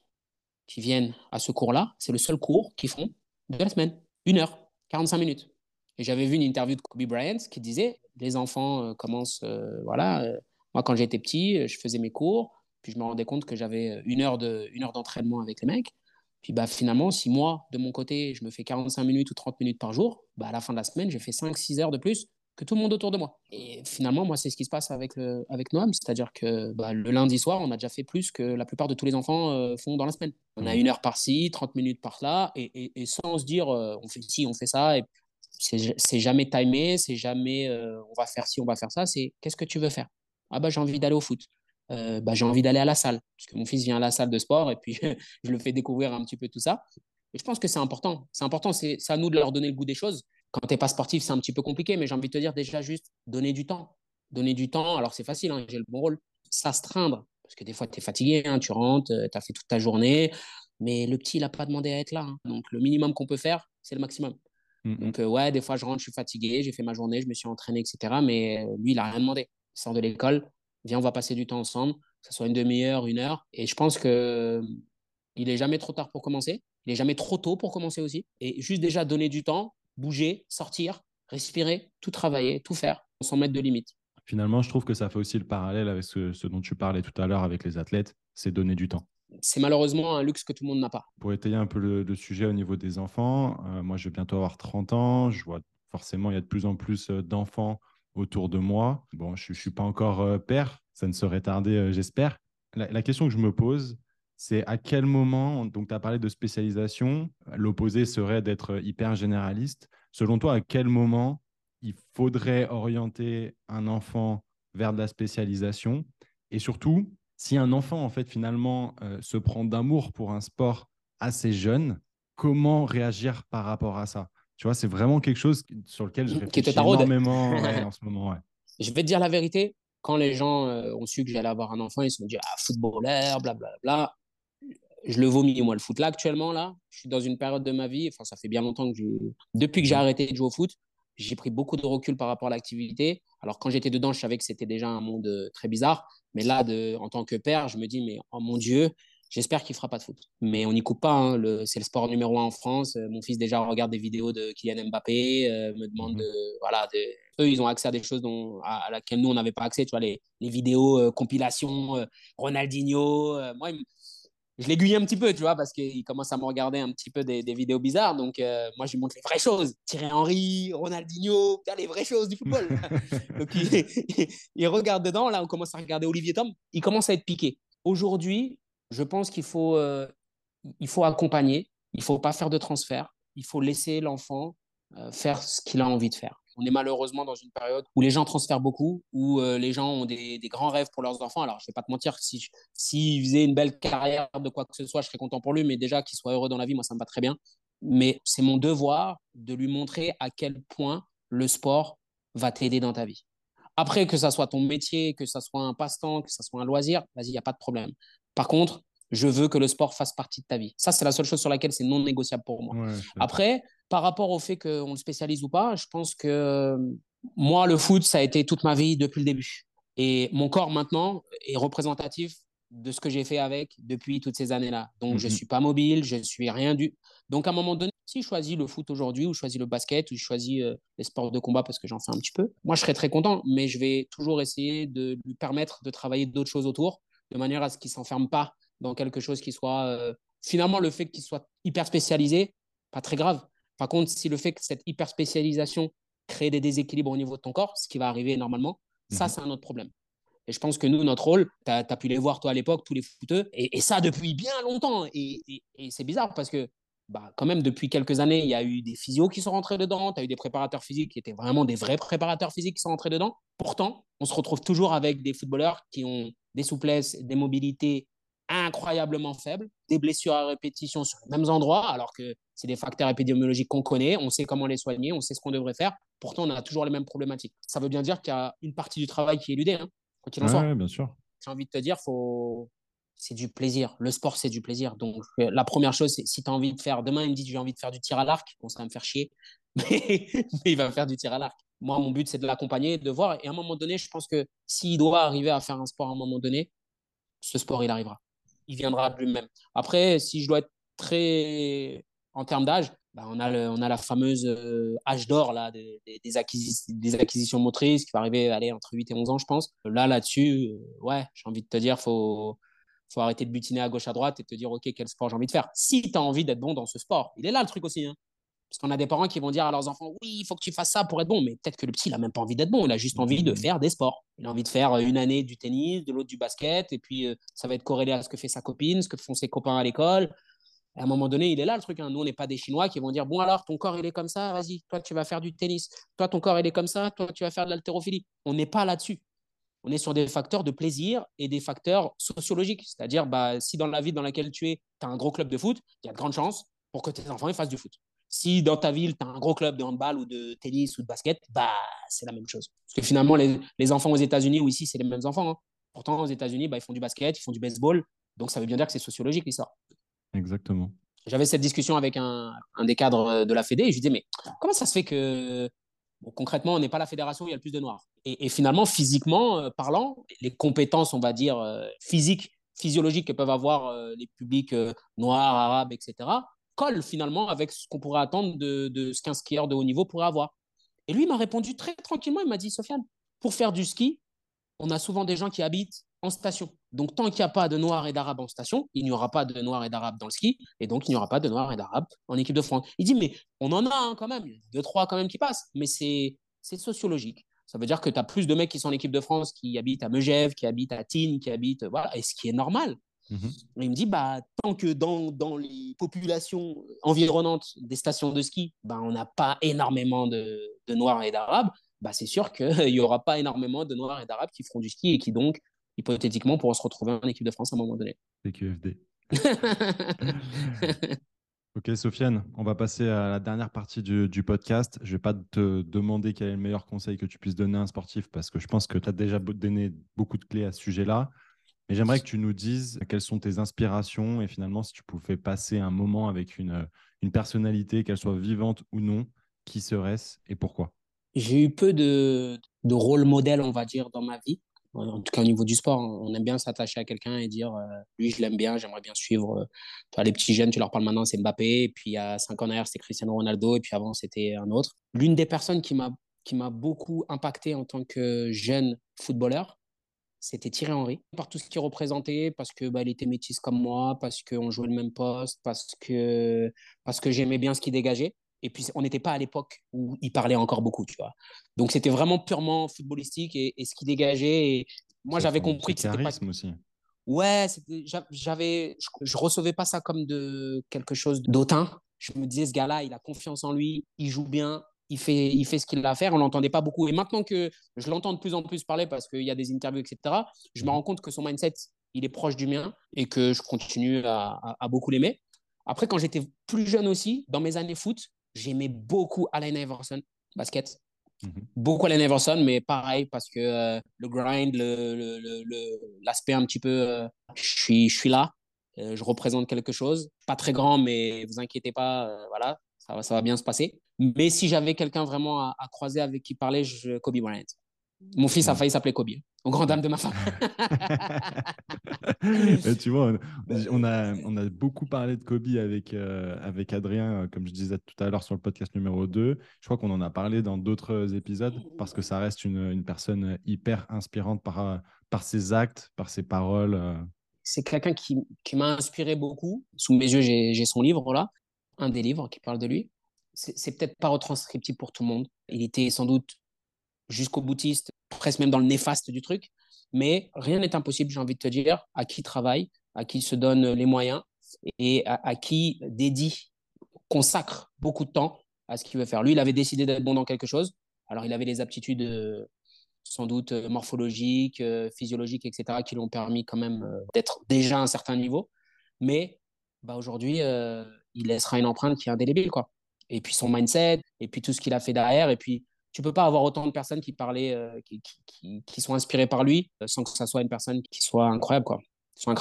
qui viennent à ce cours-là, c'est le seul cours qu'ils font de la semaine. Une heure, 45 minutes. Et j'avais vu une interview de Kobe Bryant qui disait les enfants euh, commencent, voilà. moi, quand j'étais petit, je faisais mes cours. Puis je me rendais compte que j'avais euh, une heure, de, une heure d'entraînement avec les mecs. Puis bah, finalement, si moi, de mon côté, je me fais 45 minutes ou 30 minutes par jour, bah, à la fin de la semaine, j'ai fait 5-6 heures de plus que tout le monde autour de moi. Et finalement, moi, c'est ce qui se passe avec, le, avec Noam. C'est-à-dire que bah, le lundi soir, on a déjà fait plus que la plupart de tous les enfants euh, font dans la semaine. On a mmh. une heure par-ci, 30 minutes par-là, et, et, sans se dire, euh, on fait ci, on fait ça. Et c'est jamais timé, c'est jamais on va faire ci, on va faire ça. C'est qu'est-ce que tu veux faire? Ah bah j'ai envie d'aller au foot. Euh, bah, j'ai envie d'aller à la salle, parce que mon fils vient à la salle de sport et puis je le fais découvrir un petit peu tout ça. Et je pense que c'est important. C'est important, c'est à nous de leur donner le goût des choses. Quand tu n'es pas sportif, c'est un petit peu compliqué, mais j'ai envie de te dire déjà juste donner du temps. Donner du temps, alors c'est facile, hein, j'ai le bon rôle. S'astreindre, parce que des fois tu es fatigué, hein, tu rentres, euh, tu as fait toute ta journée, mais le petit, il n'a pas demandé à être là. Hein. Donc le minimum qu'on peut faire, c'est le maximum. Mmh Donc euh, ouais, des fois je rentre, je suis fatigué, j'ai fait ma journée, je me suis entraîné, etc. Mais lui, il n'a rien demandé. Il sort de l'école, viens, on va passer du temps ensemble, que ce soit une demi-heure, une heure. Et je pense que il est jamais trop tard pour commencer. Il est jamais trop tôt pour commencer aussi. Et juste déjà donner du temps, bouger, sortir, respirer, tout travailler, tout faire, sans mettre de limites. Finalement, je trouve que ça fait aussi le parallèle avec ce, dont tu parlais tout à l'heure avec les athlètes, c'est donner du temps. C'est malheureusement un luxe que tout le monde n'a pas. Pour étayer un peu le, sujet au niveau des enfants, euh, moi je vais bientôt avoir 30 ans, je vois forcément il y a de plus en plus euh, d'enfants autour de moi. Bon, je ne suis pas encore euh, père, ça ne serait tardé, j'espère. La, question que je me pose, c'est à quel moment, donc tu as parlé de spécialisation, l'opposé serait d'être hyper généraliste. Selon toi, à quel moment il faudrait orienter un enfant vers de la spécialisation? Et surtout, si un enfant, en fait, finalement, euh, se prend d'amour pour un sport assez jeune, comment réagir par rapport à ça? Tu vois, c'est vraiment quelque chose sur lequel je réfléchis énormément en ce moment. Je vais te dire la vérité. Quand les gens euh, ont su que j'allais avoir un enfant, ils se sont dit ah footballeur, blablabla. Je le vomis moi le foot là actuellement là. Je suis dans une période de ma vie. Enfin, ça fait bien longtemps que depuis que j'ai mmh. arrêté de jouer au foot, j'ai pris beaucoup de recul par rapport à l'activité. Alors, quand j'étais dedans, je savais que c'était déjà un monde euh, très bizarre. Mais là, de, en tant que père, je me dis, mais oh mon Dieu, j'espère qu'il ne fera pas de foot. Mais on n'y coupe pas. Hein. Le, c'est le sport numéro un en France. Euh, mon fils, déjà, regarde des vidéos de Kylian Mbappé, euh, me demande mhm. de. Voilà, eux, ils ont accès à des choses dont, à, laquelle nous, on n'avait pas accès. Tu vois, les, les vidéos, compilations, Ronaldinho. moi, je l'aiguille un petit peu, tu vois, parce qu'il commence à me regarder un petit peu des, vidéos bizarres. Donc, euh, moi, je lui montre les vraies choses. Thierry Henry, Ronaldinho, les vraies choses du football. donc, il, regarde dedans. Là, on commence à regarder Olivier Tom. Il commence à être piqué. Aujourd'hui, je pense qu'il faut, euh, faut accompagner. Il ne faut pas faire de transfert. Il faut laisser l'enfant euh, faire ce qu'il a envie de faire on est malheureusement dans une période où les gens transfèrent beaucoup, où euh, les gens ont des, grands rêves pour leurs enfants. Alors, je ne vais pas te mentir, s'il si, faisait une belle carrière de quoi que ce soit, je serais content pour lui, mais déjà qu'il soit heureux dans la vie, moi, ça me va très bien. Mais c'est mon devoir de lui montrer à quel point le sport va t'aider dans ta vie. Après, que ça soit ton métier, que ça soit un passe-temps, que ça soit un loisir, vas-y, il n'y a pas de problème. Par contre, je veux que le sport fasse partie de ta vie. Ça, c'est la seule chose sur laquelle c'est non négociable pour moi. Après, par rapport au fait qu'on le spécialise ou pas, je pense que euh, moi, le foot, ça a été toute ma vie depuis le début. Et mon corps maintenant est représentatif de ce que j'ai fait avec depuis toutes ces années-là. Donc, je ne mhm. suis pas mobile, je ne suis rien du. Donc, à un moment donné, si je choisis le foot aujourd'hui, ou je choisis le basket, ou je choisis euh, les sports de combat parce que j'en fais un petit peu, moi, je serais très content, mais je vais toujours essayer de lui permettre de travailler d'autres choses autour, de manière à ce qu'il ne s'enferme pas dans quelque chose qui soit. Euh, finalement, le fait qu'il soit hyper spécialisé, pas très grave. Par contre, si le fait que cette hyper spécialisation crée des déséquilibres au niveau de ton corps, ce qui va arriver normalement, ça, mhm. c'est un autre problème. Et je pense que nous, notre rôle, tu as, pu les voir toi à l'époque, tous les footeux, et, ça depuis bien longtemps. Et, c'est bizarre parce que, bah, quand même, depuis quelques années, il y a eu des physios qui sont rentrés dedans, tu as eu des préparateurs physiques qui étaient vraiment des vrais préparateurs physiques qui sont rentrés dedans. Pourtant, on se retrouve toujours avec des footballeurs qui ont des souplesses, des mobilités incroyablement faibles, des blessures à répétition sur les mêmes endroits, alors que c'est des facteurs épidémiologiques qu'on connaît, on sait comment les soigner, on sait ce qu'on devrait faire. Pourtant, on a toujours les mêmes problématiques. Ça veut bien dire qu'il y a une partie du travail qui est éludée, hein, quoi en soit. bien sûr. J'ai envie de te dire, faut... c'est du plaisir. Le sport, c'est du plaisir. Donc, euh, la première chose, si tu as envie de faire, demain, il me dit, j'ai envie de faire du tir à l'arc, bon, ça va me faire chier, mais, il va faire du tir à l'arc. Moi, mon but, c'est de l'accompagner, de voir. Et à un moment donné, je pense que s'il doit arriver à faire un sport à un moment donné, ce sport, il arrivera il viendra de lui-même. Après, si je dois être très en termes d'âge, bah, on, a on a la fameuse euh, âge d'or là, des, des, acquisitions motrices qui va arriver aller entre 8 et 11 ans, je pense. Là, là-dessus, euh, ouais, j'ai envie de te dire, faut, faut arrêter de butiner à gauche, à droite et te dire, OK, quel sport j'ai envie de faire. Si tu as envie d'être bon dans ce sport, il est là le truc aussi. Hein. Parce qu'on a des parents qui vont dire à leurs enfants, oui, il faut que tu fasses ça pour être bon. Mais peut-être que le petit, il n'a même pas envie d'être bon. Il a juste envie de mmh. faire des sports. Il a envie de faire euh, une année du tennis, de l'autre du basket. Et puis, euh, ça va être corrélé à ce que fait sa copine, ce que font ses copains à l'école. À un moment donné, il est là le truc. Hein. Nous, on n'est pas des Chinois qui vont dire, bon, alors, ton corps, il est comme ça, vas-y, toi, tu vas faire du tennis. Toi, ton corps, il est comme ça, toi, tu vas faire de l'haltérophilie. On n'est pas là-dessus. On est sur des facteurs de plaisir et des facteurs sociologiques. C'est-à-dire, bah, si dans la vie dans laquelle tu es, tu as un gros club de foot, il y a de grandes chances pour que tes enfants ils fassent du foot. Si dans ta ville, tu as un gros club de handball ou de tennis ou de basket, bah, c'est la même chose. Parce que finalement, les, enfants aux États-Unis ou ici, c'est les mêmes enfants. Hein. Pourtant, aux États-Unis, bah, ils font du basket, ils font du baseball. Donc, ça veut bien dire que c'est sociologique l'histoire. Exactement. J'avais cette discussion avec un, des cadres de la Fédé et je lui disais, mais comment ça se fait que concrètement, on n'est pas la fédération où il y a le plus de noirs et, finalement, physiquement euh, parlant, les compétences, on va dire, euh, physiques, physiologiques que peuvent avoir euh, les publics noirs, arabes, etc., colle finalement avec ce qu'on pourrait attendre de, ce qu'un skieur de haut niveau pourrait avoir. Et lui m'a répondu très tranquillement, il m'a dit, Sofiane, pour faire du ski, on a souvent des gens qui habitent en station. Donc, tant qu'il n'y a pas de Noirs et d'Arabes en station, il n'y aura pas de Noirs et d'Arabes dans le ski, et donc il n'y aura pas de Noirs et d'Arabes en équipe de France. Il dit, mais on en a hein, quand même, deux, trois quand même qui passent, mais c'est sociologique. Ça veut dire que tu as plus de mecs qui sont en équipe de France qui habitent à Megève, qui habitent à Tignes, qui habitent. Voilà, et ce qui est normal. Mhm. Il me dit, bah, tant que dans, dans, les populations environnantes des stations de ski, bah, on n'a pas énormément de, de Noirs et d'Arabes, bah, c'est sûr qu'il n'y aura pas énormément de Noirs et d'Arabes qui feront du ski et qui donc, hypothétiquement, pourront se retrouver en équipe de France à un moment donné. QFD. Ok, Sofiane, on va passer à la dernière partie du, podcast. Je ne vais pas te demander quel est le meilleur conseil que tu puisses donner à un sportif parce que je pense que tu as déjà donné beaucoup de clés à ce sujet-là. Mais j'aimerais que tu nous dises quelles sont tes inspirations et finalement, si tu pouvais passer un moment avec une, une personnalité, qu'elle soit vivante ou non, qui serait-ce et pourquoi? J'ai eu peu de, de rôle modèle, on va dire, dans ma vie en tout cas au niveau du sport, on aime bien s'attacher à quelqu'un et dire euh, lui je l'aime bien, j'aimerais bien suivre. Euh, les petits jeunes, tu leur parles maintenant, c'est Mbappé, puis il y a cinq ans derrière, c'était Cristiano Ronaldo, et puis avant c'était un autre. L'une des personnes qui m'a beaucoup impacté en tant que jeune footballeur, c'était Thierry Henry, par tout ce qu'il représentait, parce que bah, était métisse comme moi, parce qu'on jouait le même poste, parce que parce que j'aimais bien ce qu'il dégageait. Et puis, on n'était pas à l'époque où il parlait encore beaucoup, tu vois. Donc, c'était vraiment purement footballistique et, ce qui dégageait. Et moi, j'avais compris que c'était pas. aussi. Ouais, j'avais, je, recevais pas ça comme de quelque chose d'autant. Je me disais, ce gars-là, il a confiance en lui, il joue bien, il fait, il fait ce qu'il a à faire. On l'entendait pas beaucoup. Et maintenant que je l'entends de plus en plus parler parce qu'il y a des interviews, etc., je me mmh. rends compte que son mindset, il est proche du mien et que je continue à, à beaucoup l'aimer. Après, quand j'étais plus jeune aussi, dans mes années foot, J'aimais beaucoup Allen Iverson, basket. Mhm. Beaucoup Allen Iverson, mais pareil, parce que euh, le grind, l'aspect le, le, un petit peu, euh, je, suis, je suis là, euh, je représente quelque chose. Pas très grand, mais vous inquiétez pas, voilà, ça va, ça va bien se passer. Mais si j'avais quelqu'un vraiment à, à, croiser avec qui parler, je, Kobe Bryant. Mon fils a failli s'appeler Kobe, au grand dame de ma femme. tu vois, on a, on a beaucoup parlé de Kobe avec, euh, avec Adrien, euh, comme je disais tout à l'heure sur le podcast numéro 2. Je crois qu'on en a parlé dans d'autres épisodes parce que ça reste une, une personne hyper inspirante par, euh, par ses actes, par ses paroles. C'est quelqu'un qui, qui m'a inspiré beaucoup. Sous mes yeux, j'ai son livre là, un des livres qui parle de lui. C'est peut-être pas retranscriptible pour tout le monde. Il était sans doute jusqu'au boutiste, presque même dans le néfaste du truc. Mais rien n'est impossible, j'ai envie de te dire, à qui travaille, à qui se donne les moyens et à, qui dédie, consacre beaucoup de temps à ce qu'il veut faire. Lui, il avait décidé d'être bon dans quelque chose. Alors, il avait les aptitudes euh, sans doute euh, morphologiques, euh, physiologiques, etc., qui l'ont permis quand même d'être déjà à un certain niveau. Mais bah, aujourd'hui, il laissera une empreinte qui est indélébile. Quoi. Et puis son mindset, et puis tout ce qu'il a fait derrière, et puis tu peux pas avoir autant de personnes qui parlaient, euh, qui, qui, qui, sont inspirées par lui, euh, sans que ça soit une personne qui soit incroyable, quoi.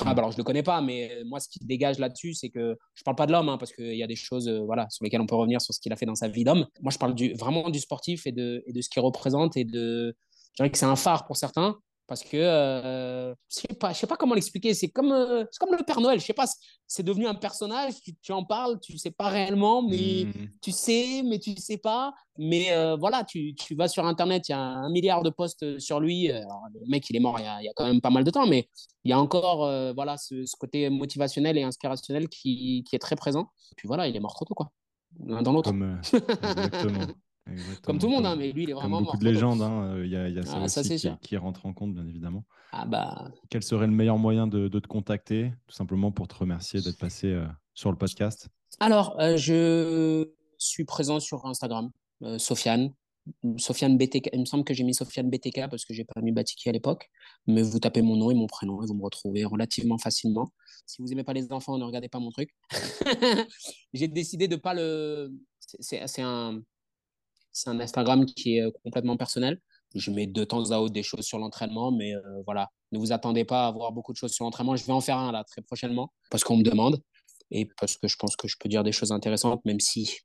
Alors je le connais pas, mais euh, moi ce qui dégage là-dessus, c'est que je parle pas de l'homme, hein, parce qu'il y a des choses, voilà, sur lesquelles on peut revenir sur ce qu'il a fait dans sa vie d'homme. Moi je parle du, vraiment du sportif et de, et de ce qu'il représente et de, je dirais que c'est un phare pour certains, parce que euh, je sais pas, je sais pas comment l'expliquer. C'est comme, euh, comme le Père Noël. Je sais pas, c'est devenu un personnage. Tu, tu, en parles, tu sais pas réellement, mais hmm. tu sais, mais tu sais pas. Mais euh, voilà, tu, tu, vas sur Internet, il y a un milliard de posts sur lui. Alors, le mec, il est mort il y, a, il y, a, quand même pas mal de temps, mais il y a encore euh, voilà ce, ce, côté motivationnel et inspirationnel qui, qui, est très présent. Et puis voilà, il est mort trop tôt, quoi. L'un dans l'autre. Comme, exactement. Comme tout le monde, hein, mais lui, il est vraiment. Comme beaucoup de légendes, hein, il y a, y a ah, ça, aussi qui, rentre en compte, bien évidemment. Ah bah. Quel serait le meilleur moyen de, te contacter, tout simplement pour te remercier d'être passé euh, sur le podcast? Alors, euh, je suis présent sur Instagram, euh, Sofiane. Sofiane BTK. Il me semble que j'ai mis Sofiane BTK parce que j'ai pas mis Batiki à l'époque. Mais vous tapez mon nom et mon prénom et vous me retrouvez relativement facilement. Si vous aimez pas les enfants, ne regardez pas mon truc. j'ai décidé de pas le. C'est un c'est un Instagram qui est euh, complètement personnel. Je mets de temps à autre des choses sur l'entraînement, mais euh, voilà, ne vous attendez pas à avoir beaucoup de choses sur l'entraînement. Je vais en faire un là très prochainement parce qu'on me demande et parce que je pense que je peux dire des choses intéressantes, même si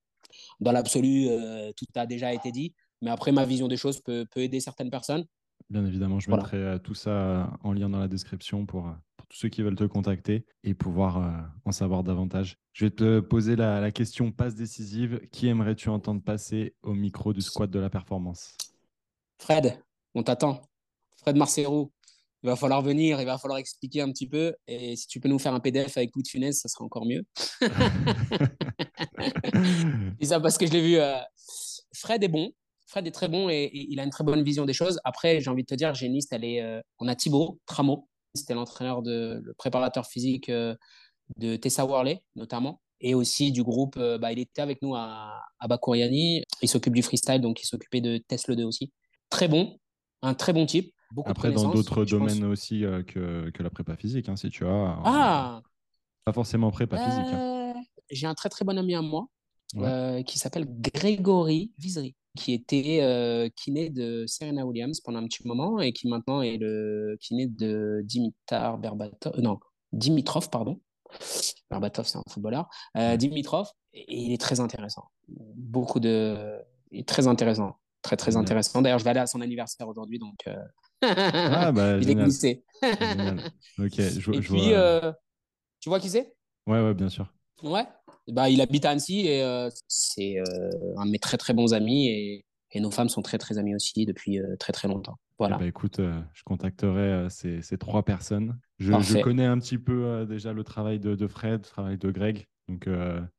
dans l'absolu, euh, tout a déjà été dit. Mais après, ma vision des choses peut, peut aider certaines personnes. Bien évidemment, je mettrai tout ça en lien dans la description pour tous ceux qui veulent te contacter et pouvoir en savoir davantage. Je vais te poser la, question passe décisive. Qui aimerais-tu entendre passer au micro du squat de la performance? Fred. on t'attend. Fred Marcero, il va falloir venir, il va falloir expliquer un petit peu. Et si tu peux nous faire un PDF avec Louis de Funès, ça sera encore mieux. Ça parce que je l'ai vu. Euh, Fred est bon. Fred est très bon et, il a une très bonne vision des choses. Après, j'ai envie de te dire, Géniste, elle est, euh, on a Thibaut Tramo. C'était l'entraîneur, de, le préparateur physique euh, de Tessa Worley, notamment. Et aussi du groupe, bah, il était avec nous à, à Bakouriani. Il s'occupe du freestyle, donc il s'occupait de Tesla 2 aussi. Très bon, un très bon type. Après, dans d'autres domaines aussi euh, que, que, la prépa physique, hein, si tu as. Ah Pas forcément prépa physique. Hein. Euh, j'ai un très très bon ami à moi euh, qui s'appelle Grégory Visery, qui était kiné de Serena Williams pendant un petit moment et qui maintenant est le kiné de Dimitar Berbatov. non, Dimitrov, pardon. Berbatov, c'est un footballeur. Dimitrov, et il est très intéressant. Beaucoup de. Il est très intéressant. Très, très intéressant. D'ailleurs, je vais aller à son anniversaire aujourd'hui, donc ah, bah, il est glissé. ok, je, et puis, euh, tu vois qui c'est? Ouais, ouais, bien sûr. Ouais. Bah, il habite à Annecy et euh, c'est euh, un de mes très très bons amis et, et, nos femmes sont très très amies aussi depuis très très longtemps. Voilà. bah, écoute, je contacterai ces, ces, trois personnes. Je, je, connais un petit peu déjà le travail de, de, Fred, le travail de Greg, donc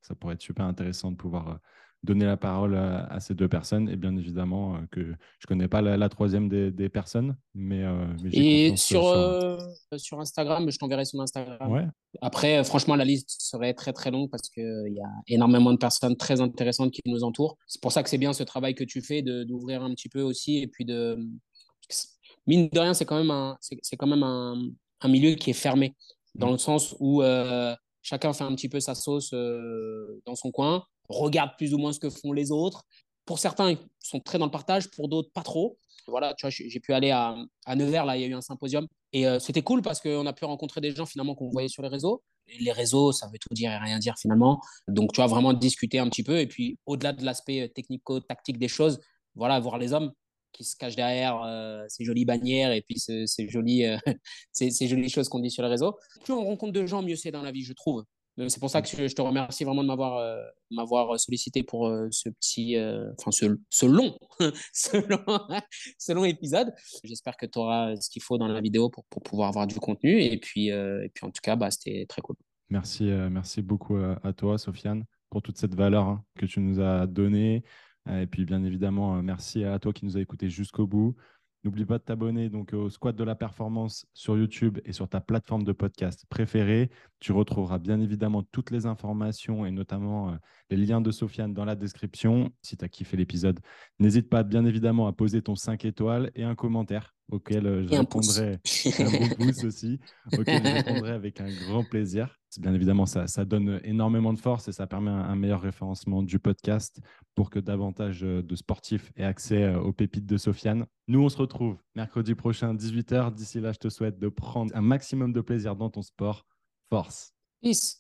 ça pourrait être super intéressant de pouvoir donner la parole à, ces deux personnes. Et bien évidemment, euh, que je ne connais pas la, troisième des, personnes, mais, euh, Et sur, euh, sur... Instagram, je t'enverrai son Instagram. Ouais. Après, franchement, la liste serait très très longue parce qu'il y a énormément de personnes très intéressantes qui nous entourent. C'est pour ça que c'est bien ce travail que tu fais d'ouvrir un petit peu aussi et puis de mine de rien, c'est quand même un, c'est quand même un, un, milieu qui est fermé, dans mm. le sens où chacun fait un petit peu sa sauce dans son coin regarde plus ou moins ce que font les autres. Pour certains, ils sont très dans le partage, pour d'autres, pas trop. Voilà, tu vois, j'ai pu aller à, Nevers, là, il y a eu un symposium. Et euh, c'était cool parce qu'on a pu rencontrer des gens finalement qu'on voyait sur les réseaux. les réseaux, ça veut tout dire et rien dire finalement. Donc, tu vois, vraiment discuter un petit peu. Et puis, au-delà de l'aspect euh, technico-tactique des choses, voilà, voir les hommes qui se cachent derrière euh, ces jolies bannières et puis ces jolies, ces, ces, jolies choses qu'on dit sur les réseaux. Plus on rencontre de gens, mieux c'est dans la vie, je trouve. C'est pour ça que je te remercie vraiment de m'avoir euh, m'avoir sollicité pour euh, ce petit, euh, enfin ce, long, ce, long, épisode. J'espère que tu auras ce qu'il faut dans la vidéo pour, pour, pouvoir avoir du contenu. Et puis, et puis en tout cas, bah, c'était très cool. Merci, merci beaucoup à, toi, Sofiane, pour toute cette valeur hein, que tu nous as donnée. Et puis, bien évidemment, merci à toi qui nous a écoutés jusqu'au bout. N'oublie pas de t'abonner donc au Squad de la Performance sur YouTube et sur ta plateforme de podcast préférée. Tu retrouveras bien évidemment toutes les informations et notamment euh, les liens de Sofiane dans la description. Si tu as kiffé l'épisode, n'hésite pas bien évidemment à poser ton 5 étoiles et un commentaire auquel euh, je répondrai, un, pouce aussi, auquel je répondrai avec un grand plaisir. Bien évidemment, ça, donne énormément de force et ça permet un, meilleur référencement du podcast pour que davantage euh, de sportifs aient accès euh, aux pépites de Sofiane. Nous, on se retrouve mercredi prochain, 18h. D'ici là, je te souhaite de prendre un maximum de plaisir dans ton sport. Force. Peace.